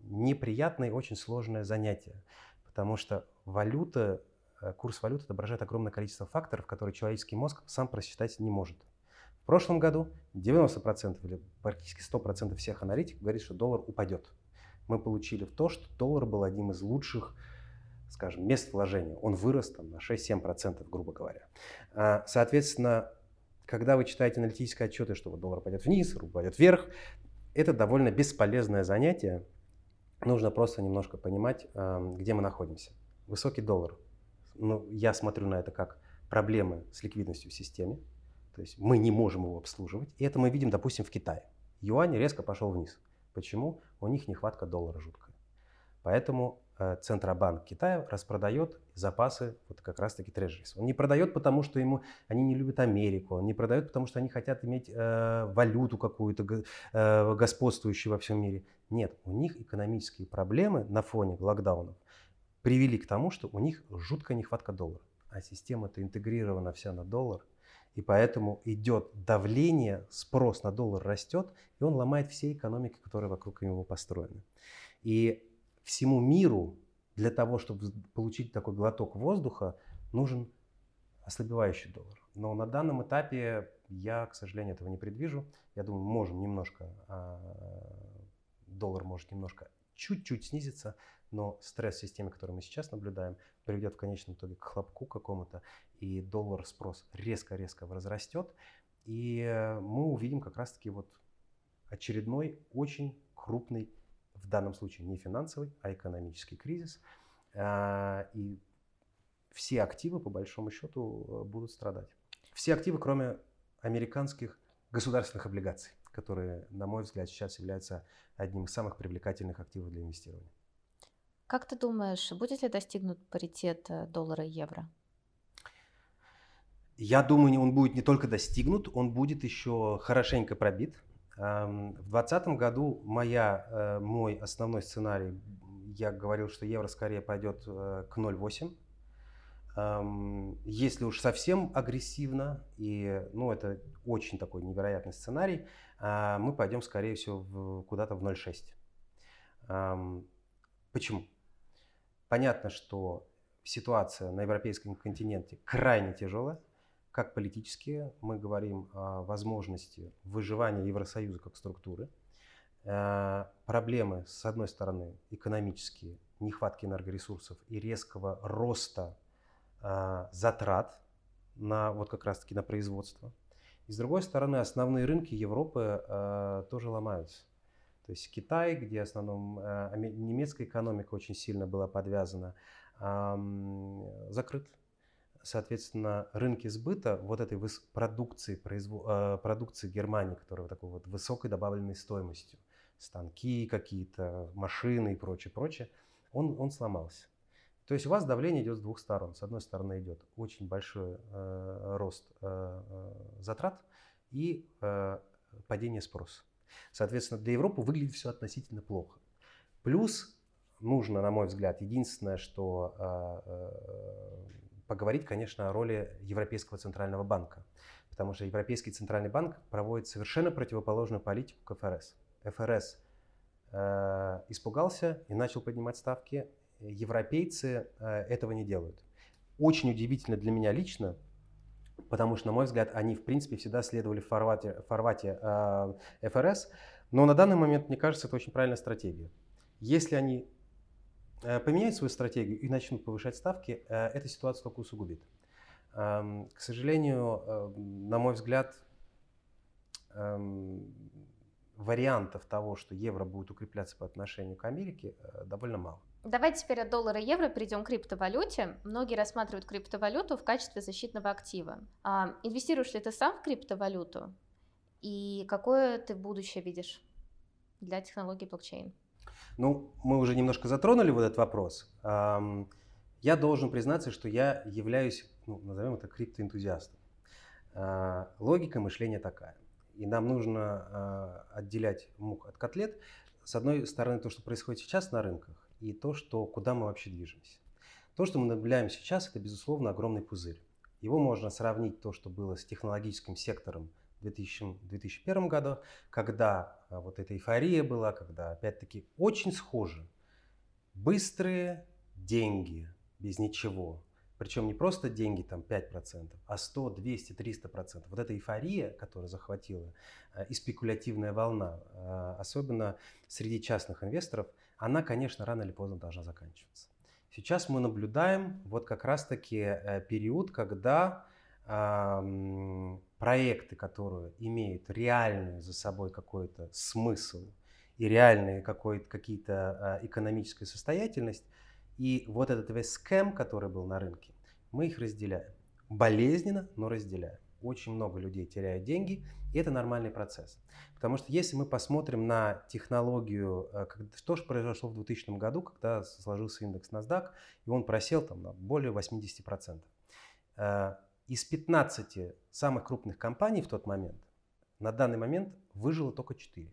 неприятное и очень сложное занятие, потому что валюта, э, курс валюты отображает огромное количество факторов, которые человеческий мозг сам просчитать не может. В прошлом году 90% или практически 100% всех аналитиков говорит, что доллар упадет. Мы получили в то, что доллар был одним из лучших, скажем, мест вложения. Он вырос там, на 6-7%, грубо говоря. А, соответственно, когда вы читаете аналитические отчеты, что вот доллар пойдет вниз, рубль пойдет вверх, это довольно бесполезное занятие. Нужно просто немножко понимать, где мы находимся. Высокий доллар. Ну, я смотрю на это как проблемы с ликвидностью в системе. То есть мы не можем его обслуживать. И это мы видим, допустим, в Китае. Юань резко пошел вниз. Почему? У них нехватка доллара жуткая. Поэтому э, Центробанк Китая распродает запасы вот как раз-таки трежерис. Он не продает, потому что ему, они не любят Америку, он не продает, потому что они хотят иметь э, валюту какую-то э, господствующую во всем мире. Нет, у них экономические проблемы на фоне локдаунов привели к тому, что у них жуткая нехватка доллара. А система-то интегрирована вся на доллар – и поэтому идет давление, спрос на доллар растет, и он ломает все экономики, которые вокруг него построены. И всему миру для того, чтобы получить такой глоток воздуха, нужен ослабевающий доллар. Но на данном этапе я, к сожалению, этого не предвижу. Я думаю, можем немножко, а, доллар может немножко чуть-чуть снизиться, но стресс в системе, который мы сейчас наблюдаем, приведет в конечном итоге к хлопку какому-то, и доллар спрос резко-резко возрастет, и э, мы увидим как раз-таки вот очередной очень крупный, в данном случае не финансовый, а экономический кризис, а, и все активы, по большому счету, э, будут страдать. Все активы, кроме американских государственных облигаций, которые, на мой взгляд, сейчас являются одним из самых привлекательных активов для инвестирования. Как ты думаешь, будет ли достигнут паритет э, доллара и евро? Я думаю, он будет не только достигнут, он будет еще хорошенько пробит. В 2020 году моя, э, мой основной сценарий, я говорил, что евро скорее пойдет э, к 0,8. Если уж совсем агрессивно, и ну, это очень такой невероятный сценарий, а, мы пойдем, скорее всего, куда-то в 0,6. Почему? Понятно, что ситуация на европейском континенте крайне тяжелая. Как политические, мы говорим о возможности выживания Евросоюза как структуры. Э, проблемы, с одной стороны, экономические, нехватки энергоресурсов и резкого роста э, затрат на вот как раз-таки на производство. И с другой стороны, основные рынки Европы э, тоже ломаются. То есть Китай, где в основном немецкая экономика очень сильно была подвязана, закрыт. Соответственно, рынки сбыта вот этой продукции, производ... продукции Германии, которая такой вот высокой добавленной стоимостью, станки какие-то, машины и прочее, прочее, он, он сломался. То есть у вас давление идет с двух сторон. С одной стороны идет очень большой э, рост э, э затрат и э, падение спроса. Соответственно, для Европы выглядит все относительно плохо. Плюс нужно, на мой взгляд, единственное, что э, поговорить, конечно, о роли Европейского центрального банка. Потому что Европейский центральный банк проводит совершенно противоположную политику к ФРС. ФРС э, испугался и начал поднимать ставки. Европейцы э, этого не делают. Очень удивительно для меня лично, потому что, на мой взгляд, они, в принципе, всегда следовали в формате, в формате э, ФРС, но на данный момент, мне кажется, это очень правильная стратегия. Если они поменяют свою стратегию и начнут повышать ставки, э, эта ситуация только усугубит. Э, к сожалению, э, на мой взгляд, э, вариантов того, что евро будет укрепляться по отношению к Америке, э, довольно мало. Давайте теперь от доллара и евро перейдем к криптовалюте. Многие рассматривают криптовалюту в качестве защитного актива. А, инвестируешь ли ты сам в криптовалюту? И какое ты будущее видишь для технологии блокчейн? Ну, мы уже немножко затронули вот этот вопрос. Я должен признаться, что я являюсь, ну, назовем это, криптоэнтузиастом. А, логика мышления такая. и нам нужно отделять мух от котлет. С одной стороны, то, что происходит сейчас на рынках, и то, что, куда мы вообще движемся. То, что мы наблюдаем сейчас, это, безусловно, огромный пузырь. Его можно сравнить то, что было с технологическим сектором в 2000, 2001 году, когда а, вот эта эйфория была, когда, опять-таки, очень схожи. Быстрые деньги без ничего. Причем не просто деньги там 5%, а 100, 200, 300%. Вот эта эйфория, которая захватила, а, и спекулятивная волна, а, особенно среди частных инвесторов, она, конечно, рано или поздно должна заканчиваться. Сейчас мы наблюдаем вот как раз-таки э, период, когда э, проекты, которые имеют реальный за собой какой-то смысл и реальные какие-то э, экономическая состоятельность, и вот этот весь скэм, который был на рынке, мы их разделяем. Болезненно, но разделяем очень много людей теряют деньги, и это нормальный процесс. Потому что если мы посмотрим на технологию, э, что же произошло в 2000 году, когда сложился индекс NASDAQ, и он просел там на более 80%. Из 15 самых крупных компаний в тот момент, на данный момент выжило только 4,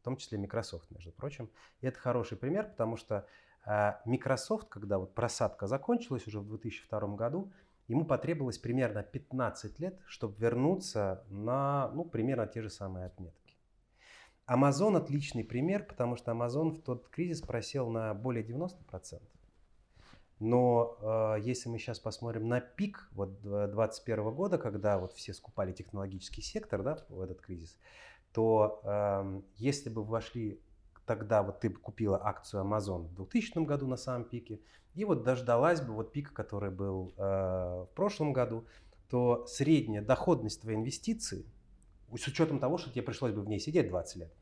в том числе Microsoft, между прочим. И это хороший пример, потому что э, Microsoft, когда вот просадка закончилась уже в 2002 году, Ему потребовалось примерно 15 лет, чтобы вернуться на ну, примерно те же самые отметки. Amazon отличный пример, потому что Amazon в тот кризис просел на более 90%. Но э, если мы сейчас посмотрим на пик вот 2021 года, когда вот все скупали технологический сектор да, в этот кризис, то э, если бы вошли тогда вот ты купила акцию Amazon в 2000 году на самом пике, и вот дождалась бы вот пика, который был э, в прошлом году, то средняя доходность твоей инвестиции, с учетом того, что тебе пришлось бы в ней сидеть 20 лет,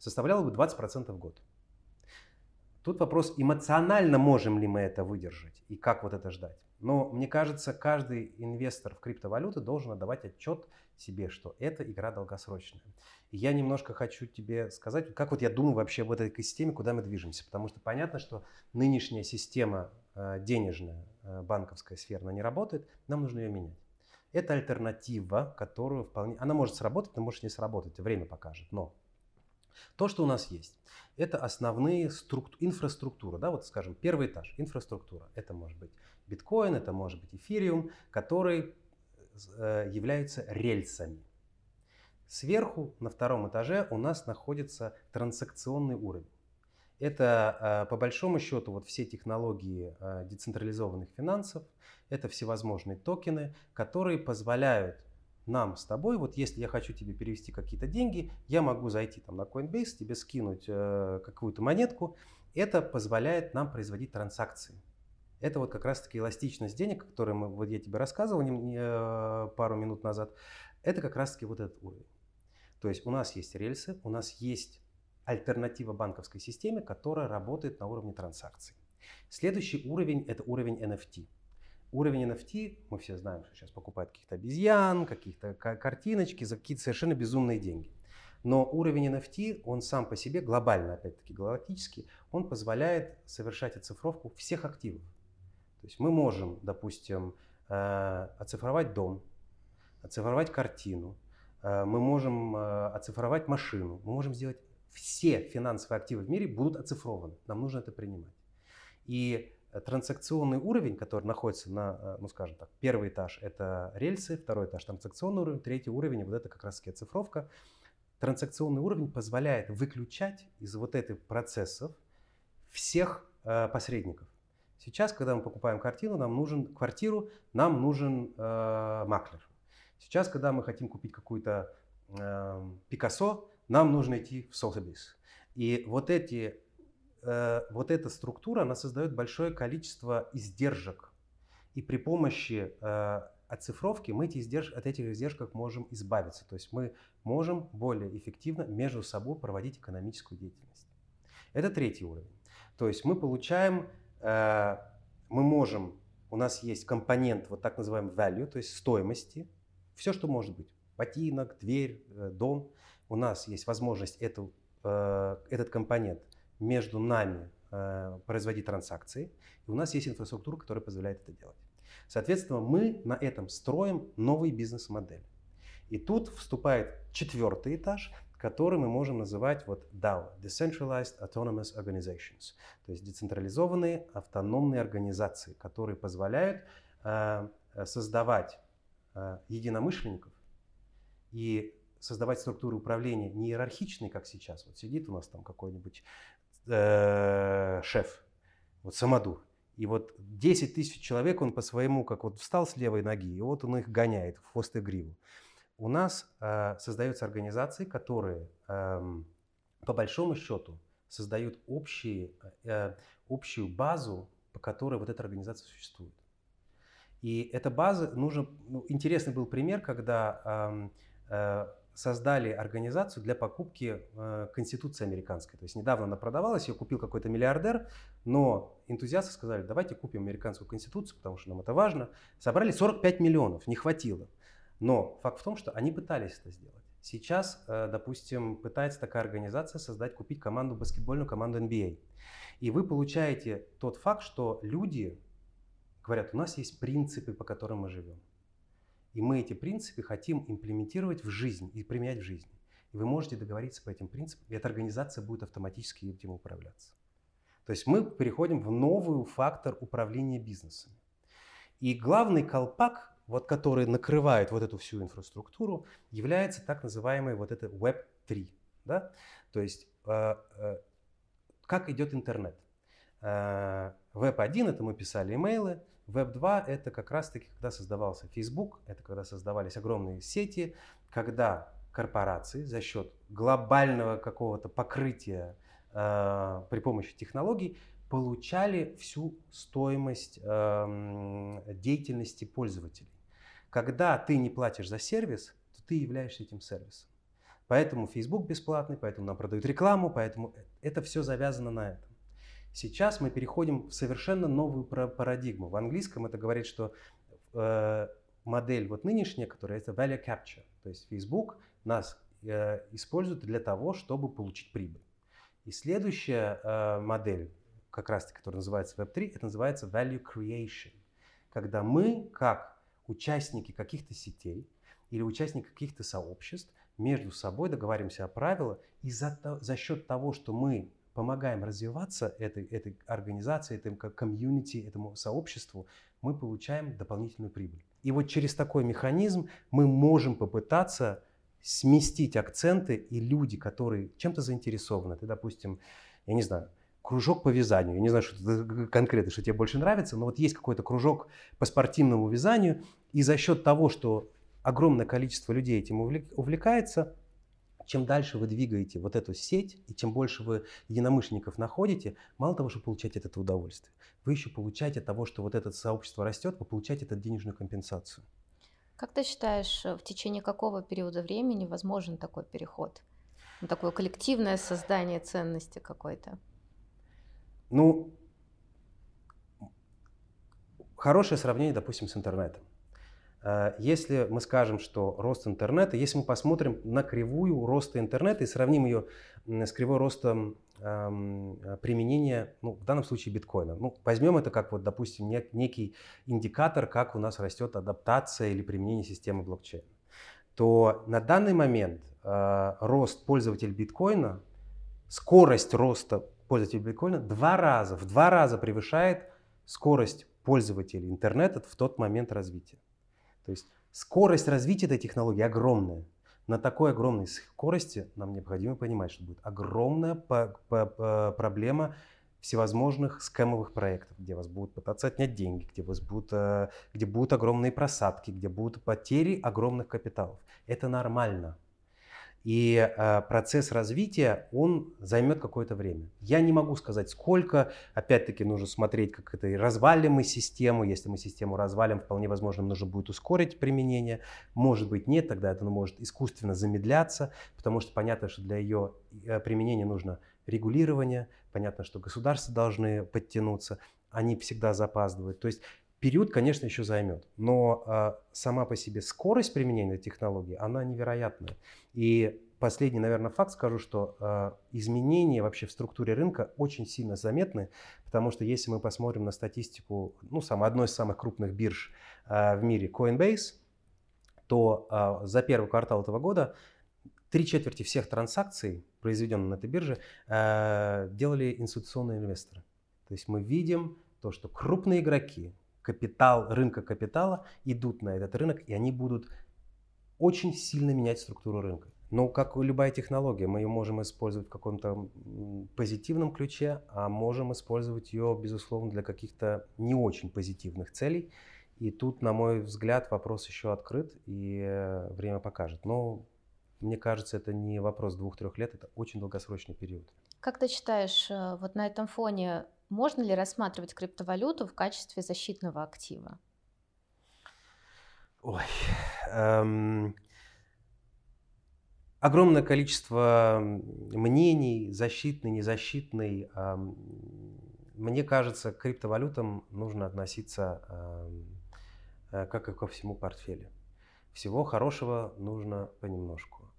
составляла бы 20% в год. Тут вопрос, эмоционально можем ли мы это выдержать и как вот это ждать. Но мне кажется, каждый инвестор в криптовалюты должен отдавать отчет себе, что это игра долгосрочная. И я немножко хочу тебе сказать, как вот я думаю вообще об этой экосистеме, куда мы движемся. Потому что понятно, что нынешняя система э, денежная, э, банковская сфера, она не работает, нам нужно ее менять. Это альтернатива, которую вполне... Она может сработать, но может не сработать, время покажет. Но то, что у нас есть, это основные структу... инфраструктуры. Да? Вот, скажем, первый этаж, инфраструктура. Это может быть биткоин, это может быть эфириум, который э, является рельсами. Сверху, на втором этаже, у нас находится транзакционный уровень. Это, э, по большому счету, вот все технологии э, децентрализованных финансов, это всевозможные токены, которые позволяют нам с тобой, вот если я хочу тебе перевести какие-то деньги, я могу зайти там на Coinbase, тебе скинуть э, какую-то монетку. Это позволяет нам производить транзакции. Это вот как раз-таки эластичность денег, которую мы, вот я тебе рассказывал не, э, пару минут назад. Это как раз-таки вот этот уровень. То есть у нас есть рельсы, у нас есть альтернатива банковской системе, которая работает на уровне транзакций. Следующий уровень – это уровень NFT. Уровень NFT, мы все знаем, что сейчас покупают каких-то обезьян, каких-то картиночки за какие-то совершенно безумные деньги. Но уровень NFT, он сам по себе, глобально, опять-таки галактический, он позволяет совершать оцифровку всех активов. То есть мы можем, допустим, э, оцифровать дом, оцифровать картину, э, мы можем э, оцифровать машину, мы можем сделать все финансовые активы в мире будут оцифрованы. Нам нужно это принимать. И транзакционный уровень, который находится на, э, ну скажем так, первый этаж это рельсы, второй этаж транзакционный уровень, третий уровень вот это как раз таки оцифровка. Транзакционный уровень позволяет выключать из вот этих процессов всех э, посредников. Сейчас, когда мы покупаем картину, нам нужен квартиру, нам нужен э, маклер. Сейчас, когда мы хотим купить какую-то э, Пикассо, нам нужно идти в Sotheby's. И вот эти Э, вот эта структура, она создает большое количество издержек. И при помощи э, оцифровки мы эти издерж... от этих издержков можем избавиться. То есть мы можем более эффективно между собой проводить экономическую деятельность. Это третий уровень. То есть мы получаем, э, мы можем, у нас есть компонент вот так называемый value, то есть стоимости, все, что может быть, ботинок, дверь, дом. У нас есть возможность эту, этот компонент между нами э, производить транзакции, и у нас есть инфраструктура, которая позволяет это делать. Соответственно, мы на этом строим новые бизнес-модели. И тут вступает четвертый этаж, который мы можем называть вот DAO, Decentralized Autonomous Organizations, то есть децентрализованные автономные организации, которые позволяют э, создавать э, единомышленников и создавать структуры управления не иерархичные, как сейчас. Вот сидит у нас там какой-нибудь э, шеф, вот Самодур, и вот 10 тысяч человек он по своему, как вот встал с левой ноги, и вот он их гоняет в хвост и гриву. У нас э, создаются организации, которые э, по большому счету создают общие, э, общую базу, по которой вот эта организация существует. И эта база, нужно, ну, интересный был пример, когда э, э, создали организацию для покупки э, Конституции американской. То есть недавно она продавалась, ее купил какой-то миллиардер, но энтузиасты сказали, давайте купим американскую Конституцию, потому что нам это важно. Собрали 45 миллионов, не хватило. Но факт в том, что они пытались это сделать. Сейчас, э, допустим, пытается такая организация создать, купить команду, баскетбольную команду NBA. И вы получаете тот факт, что люди говорят, у нас есть принципы, по которым мы живем. И мы эти принципы хотим имплементировать в жизнь и применять в жизни. И вы можете договориться по этим принципам, и эта организация будет автоматически этим управляться. То есть мы переходим в новый фактор управления бизнесами. И главный колпак, вот, который накрывает вот эту всю инфраструктуру, является так называемый вот это Web 3. Да? То есть э, э, как идет интернет. Э, Web 1 это мы писали имейлы, Web 2 это как раз-таки, когда создавался Facebook, это когда создавались огромные сети, когда корпорации за счет глобального какого-то покрытия э, при помощи технологий получали всю стоимость э, деятельности пользователей. Когда ты не платишь за сервис, то ты являешься этим сервисом. Поэтому Facebook бесплатный, поэтому нам продают рекламу, поэтому это все завязано на этом. Сейчас мы переходим в совершенно новую парадигму. В английском это говорит, что э, модель вот нынешняя, которая это value capture, то есть Facebook нас э, использует для того, чтобы получить прибыль. И следующая э, модель, как раз которая называется Web3, это называется value creation, когда мы, как участники каких-то сетей или участники каких-то сообществ, между собой договариваемся о правилах, и за, за счет того, что мы помогаем развиваться этой, этой организации, этому комьюнити, этому сообществу, мы получаем дополнительную прибыль. И вот через такой механизм мы можем попытаться сместить акценты, и люди, которые чем-то заинтересованы, ты, допустим, я не знаю, кружок по вязанию, я не знаю, что конкретно, что тебе больше нравится, но вот есть какой-то кружок по спортивному вязанию, и за счет того, что огромное количество людей этим увлекается, чем дальше вы двигаете вот эту сеть, и чем больше вы единомышленников находите, мало того, что получаете от этого удовольствие, вы еще получаете от того, что вот это сообщество растет, вы получаете эту денежную компенсацию. Как ты считаешь, в течение какого периода времени возможен такой переход? Такое коллективное создание ценности какой-то? Ну, хорошее сравнение, допустим, с интернетом. Э, если мы скажем, что рост интернета, если мы посмотрим на кривую роста интернета и сравним ее с кривой ростом эм, применения, ну, в данном случае биткоина. Ну, возьмем это как, вот, допустим, нек, некий индикатор, как у нас растет адаптация или применение системы блокчейна. То на данный момент э, рост пользователей биткоина, скорость роста пользователей биткоина два раза, в два раза превышает скорость пользователей интернета в тот момент развития. То есть скорость развития этой технологии огромная. На такой огромной скорости нам необходимо понимать, что будет огромная проблема всевозможных скэмовых проектов, где вас будут пытаться отнять деньги, где, вас будут, э, где будут огромные просадки, где будут потери огромных капиталов. Это нормально. И э, процесс развития, он займет какое-то время. Я не могу сказать, сколько. Опять-таки нужно смотреть, как это развалим мы систему. Если мы систему развалим, вполне возможно, нужно будет ускорить применение. Может быть, нет, тогда это может искусственно замедляться, потому что понятно, что для ее э, применения нужно регулирование. Понятно, что государства должны подтянуться. Они всегда запаздывают. То есть Период, конечно, еще займет, но э, сама по себе скорость применения технологий, она невероятная. И последний, наверное, факт скажу, что э, изменения вообще в структуре рынка очень сильно заметны, потому что если мы посмотрим на статистику, ну, сам, одной из самых крупных бирж э, в мире, Coinbase, то а, за первый квартал этого года три четверти всех транзакций, произведенных на этой бирже, а, делали институционные инвесторы. То есть мы видим то, что крупные игроки, капитал, рынка капитала идут на этот рынок, и они будут очень сильно менять структуру рынка. Но как любая технология, мы ее можем использовать в каком-то позитивном ключе, а можем использовать ее, безусловно, для каких-то не очень позитивных целей. И тут, на мой взгляд, вопрос еще открыт, и э, время покажет. Но мне кажется, это не вопрос двух-трех лет, это очень долгосрочный период. Как ты считаешь, э, вот на этом фоне можно ли рассматривать криптовалюту в качестве защитного актива? Ой, эм, огромное количество мнений, защитный, незащитный. Мне кажется, к криптовалютам нужно относиться э, как и ко всему портфелю. Всего хорошего нужно понемножку.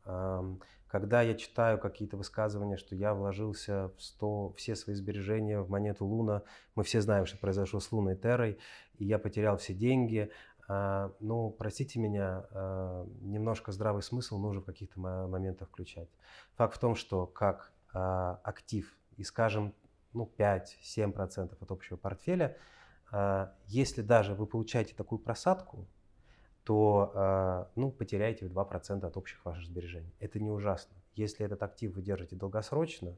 Когда я читаю какие-то высказывания, что я вложился в 100, все свои сбережения в монету Луна, мы все знаем, что произошло с Луной Террой, и я потерял все деньги, а, ну, простите меня, а, немножко здравый смысл нужно в каких-то моментах включать. Факт в том, что как а, актив и, скажем, ну, 5-7% от общего портфеля, если даже вы получаете такую просадку, то ну, потеряете 2% от общих ваших сбережений. Это не ужасно. Если этот актив вы держите долгосрочно,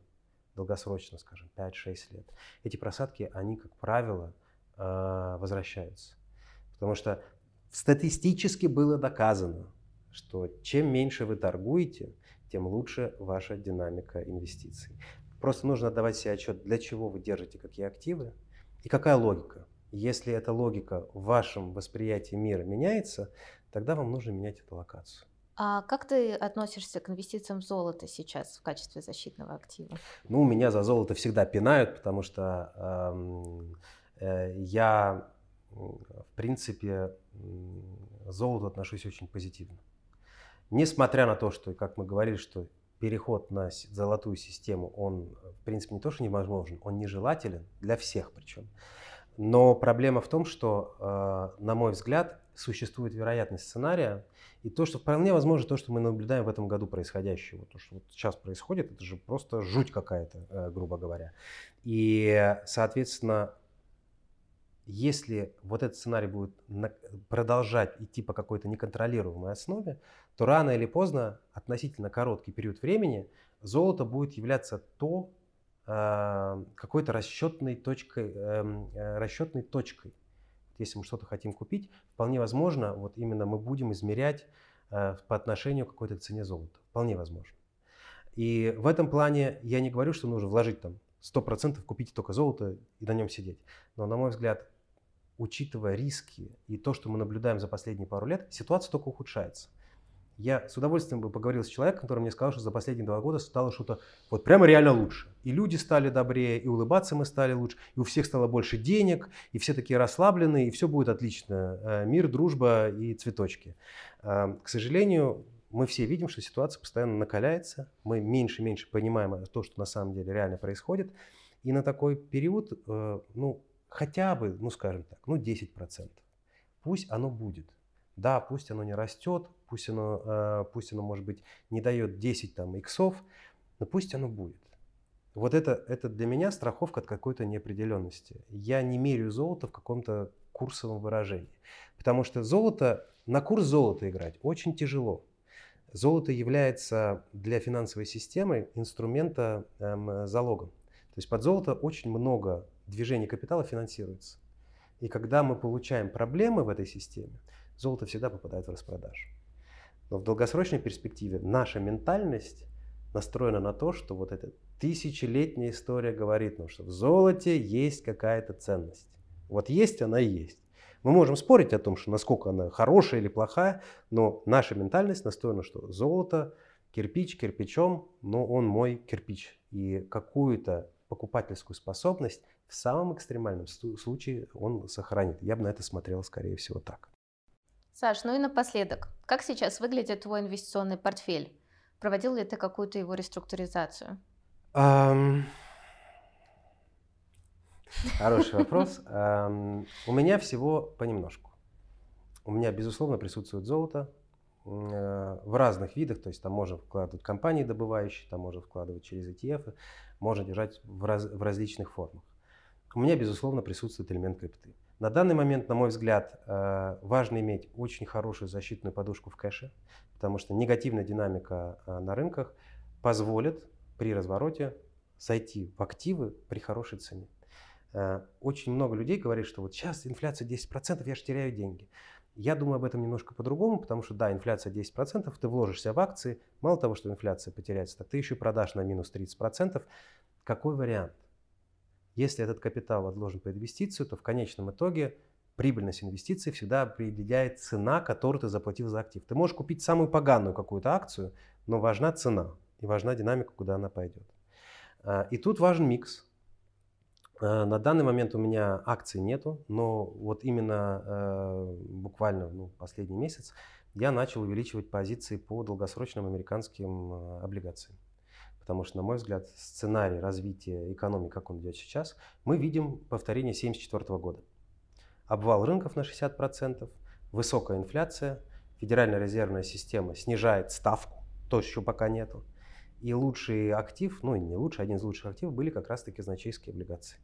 долгосрочно, скажем, 5-6 лет, эти просадки, они, как правило, возвращаются. Потому что Статистически было доказано, что чем меньше вы торгуете, тем лучше ваша динамика инвестиций. Просто нужно отдавать себе отчет, для чего вы держите какие активы и какая логика. Если эта логика в вашем восприятии мира меняется, тогда вам нужно менять эту локацию. А как ты относишься к инвестициям в золото сейчас в качестве защитного актива? Ну, меня за золото всегда пинают, потому что э, э, я в принципе, к золоту отношусь очень позитивно. Несмотря на то, что, как мы говорили, что переход на золотую систему, он, в принципе, не то, что невозможен, он нежелателен для всех причем. Но проблема в том, что, э, на мой взгляд, существует вероятность сценария, и то, что вполне возможно, то, что мы наблюдаем в этом году происходящего, то, что вот сейчас происходит, это же просто жуть какая-то, э, грубо говоря. И, соответственно, если вот этот сценарий будет продолжать идти по какой-то неконтролируемой основе, то рано или поздно, относительно короткий период времени, золото будет являться то какой-то расчетной точкой, эм, э, расчетной точкой. Если мы что-то хотим купить, вполне возможно, вот именно мы будем измерять э, по отношению к какой-то цене золота. Вполне возможно. И в этом плане я не говорю, что нужно вложить там 100% купить только золото и на нем сидеть. Но, на мой взгляд, учитывая риски и то, что мы наблюдаем за последние пару лет, ситуация только ухудшается. Я с удовольствием бы поговорил с человеком, который мне сказал, что за последние два года стало что-то вот прямо реально лучше. И люди стали добрее, и улыбаться мы стали лучше, и у всех стало больше денег, и все такие расслабленные, и все будет отлично. Э, мир, дружба и цветочки. Э, к сожалению, мы все видим, что ситуация постоянно накаляется, мы меньше и меньше понимаем то, что на самом деле реально происходит. И на такой период, э, ну, хотя бы, ну скажем так, ну 10%. Пусть оно будет. Да, пусть оно не растет, пусть оно, э, пусть оно может быть не дает 10 там иксов, но пусть оно будет. Вот это, это для меня страховка от какой-то неопределенности. Я не меряю золото в каком-то курсовом выражении. Потому что золото, на курс золота играть очень тяжело. Золото является для финансовой системы инструмента эм, залогом. То есть под золото очень много движение капитала финансируется. И когда мы получаем проблемы в этой системе, золото всегда попадает в распродажу. Но в долгосрочной перспективе наша ментальность настроена на то, что вот эта тысячелетняя история говорит нам, что в золоте есть какая-то ценность. Вот есть она и есть. Мы можем спорить о том, что насколько она хорошая или плохая, но наша ментальность настроена, что золото, кирпич кирпичом, но он мой кирпич. И какую-то покупательскую способность в самом экстремальном случае он сохранит. Я бы на это смотрел, скорее всего, так. Саш, ну и напоследок, как сейчас выглядит твой инвестиционный портфель? Проводил ли ты какую-то его реструктуризацию? Um... Хороший вопрос. Um, у меня всего понемножку. У меня, безусловно, присутствует золото, в разных видах, то есть там можно вкладывать компании добывающие, там можно вкладывать через ETF, можно держать в, раз, в различных формах. У меня, безусловно, присутствует элемент крипты. На данный момент, на мой взгляд, э, важно иметь очень хорошую защитную подушку в кэше, потому что негативная динамика э, на рынках позволит при развороте зайти в активы при хорошей цене. Э, очень много людей говорит, что вот сейчас инфляция 10%, я же теряю деньги. Я думаю об этом немножко по-другому, потому что да, инфляция 10%, ты вложишься в акции, мало того, что инфляция потеряется, так ты еще продашь на минус 30%. Какой вариант? Если этот капитал отложен по инвестицию, то в конечном итоге прибыльность инвестиций всегда определяет цена, которую ты заплатил за актив. Ты можешь купить самую поганую какую-то акцию, но важна цена и важна динамика, куда она пойдет. А, и тут важен микс. А, на данный момент у меня акций нету, но вот именно э, буквально ну, последний месяц я начал увеличивать позиции по долгосрочным американским э, облигациям. Потому что, на мой взгляд, сценарий развития экономики, как он идет сейчас, мы видим повторение 1974 года. Обвал рынков на 60%, высокая инфляция, Федеральная резервная система снижает ставку, то, еще пока нету. И лучший актив, ну не лучший, один из лучших активов были как раз-таки значейские облигации.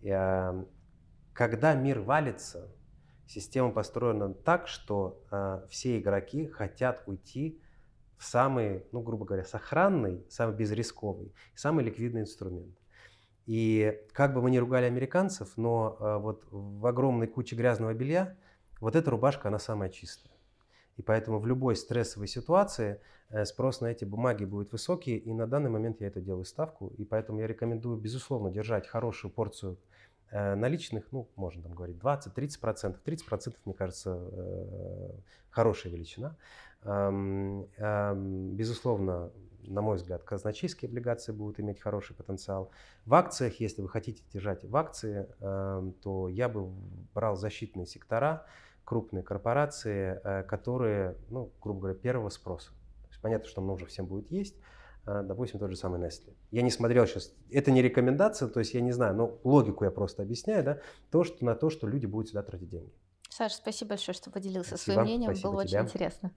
И, э, когда мир валится, система построена так, что э, все игроки хотят уйти самый, ну, грубо говоря, сохранный, самый безрисковый, самый ликвидный инструмент. И как бы мы ни ругали американцев, но э, вот в огромной куче грязного белья вот эта рубашка, она самая чистая. И поэтому в любой стрессовой ситуации э, спрос на эти бумаги будет высокий, и на данный момент я это делаю ставку, и поэтому я рекомендую, безусловно, держать хорошую порцию э, наличных, ну, можно там говорить 20-30%. процентов. 30%, процентов, мне кажется, э, хорошая величина. Безусловно, на мой взгляд, казначейские облигации будут иметь хороший потенциал. В акциях, если вы хотите держать в акции, то я бы брал защитные сектора, крупные корпорации, э, которые, ну, грубо говоря, первого спроса. То есть понятно, что нужно всем будет есть, э, допустим, тот же самый Nestle. Я не смотрел сейчас, это не рекомендация, то есть я не знаю, но логику я просто объясняю, да, то, что на то, что люди будут сюда тратить деньги. Саша, спасибо большое, что поделился спасибо, своим мнением, было тебе. очень интересно.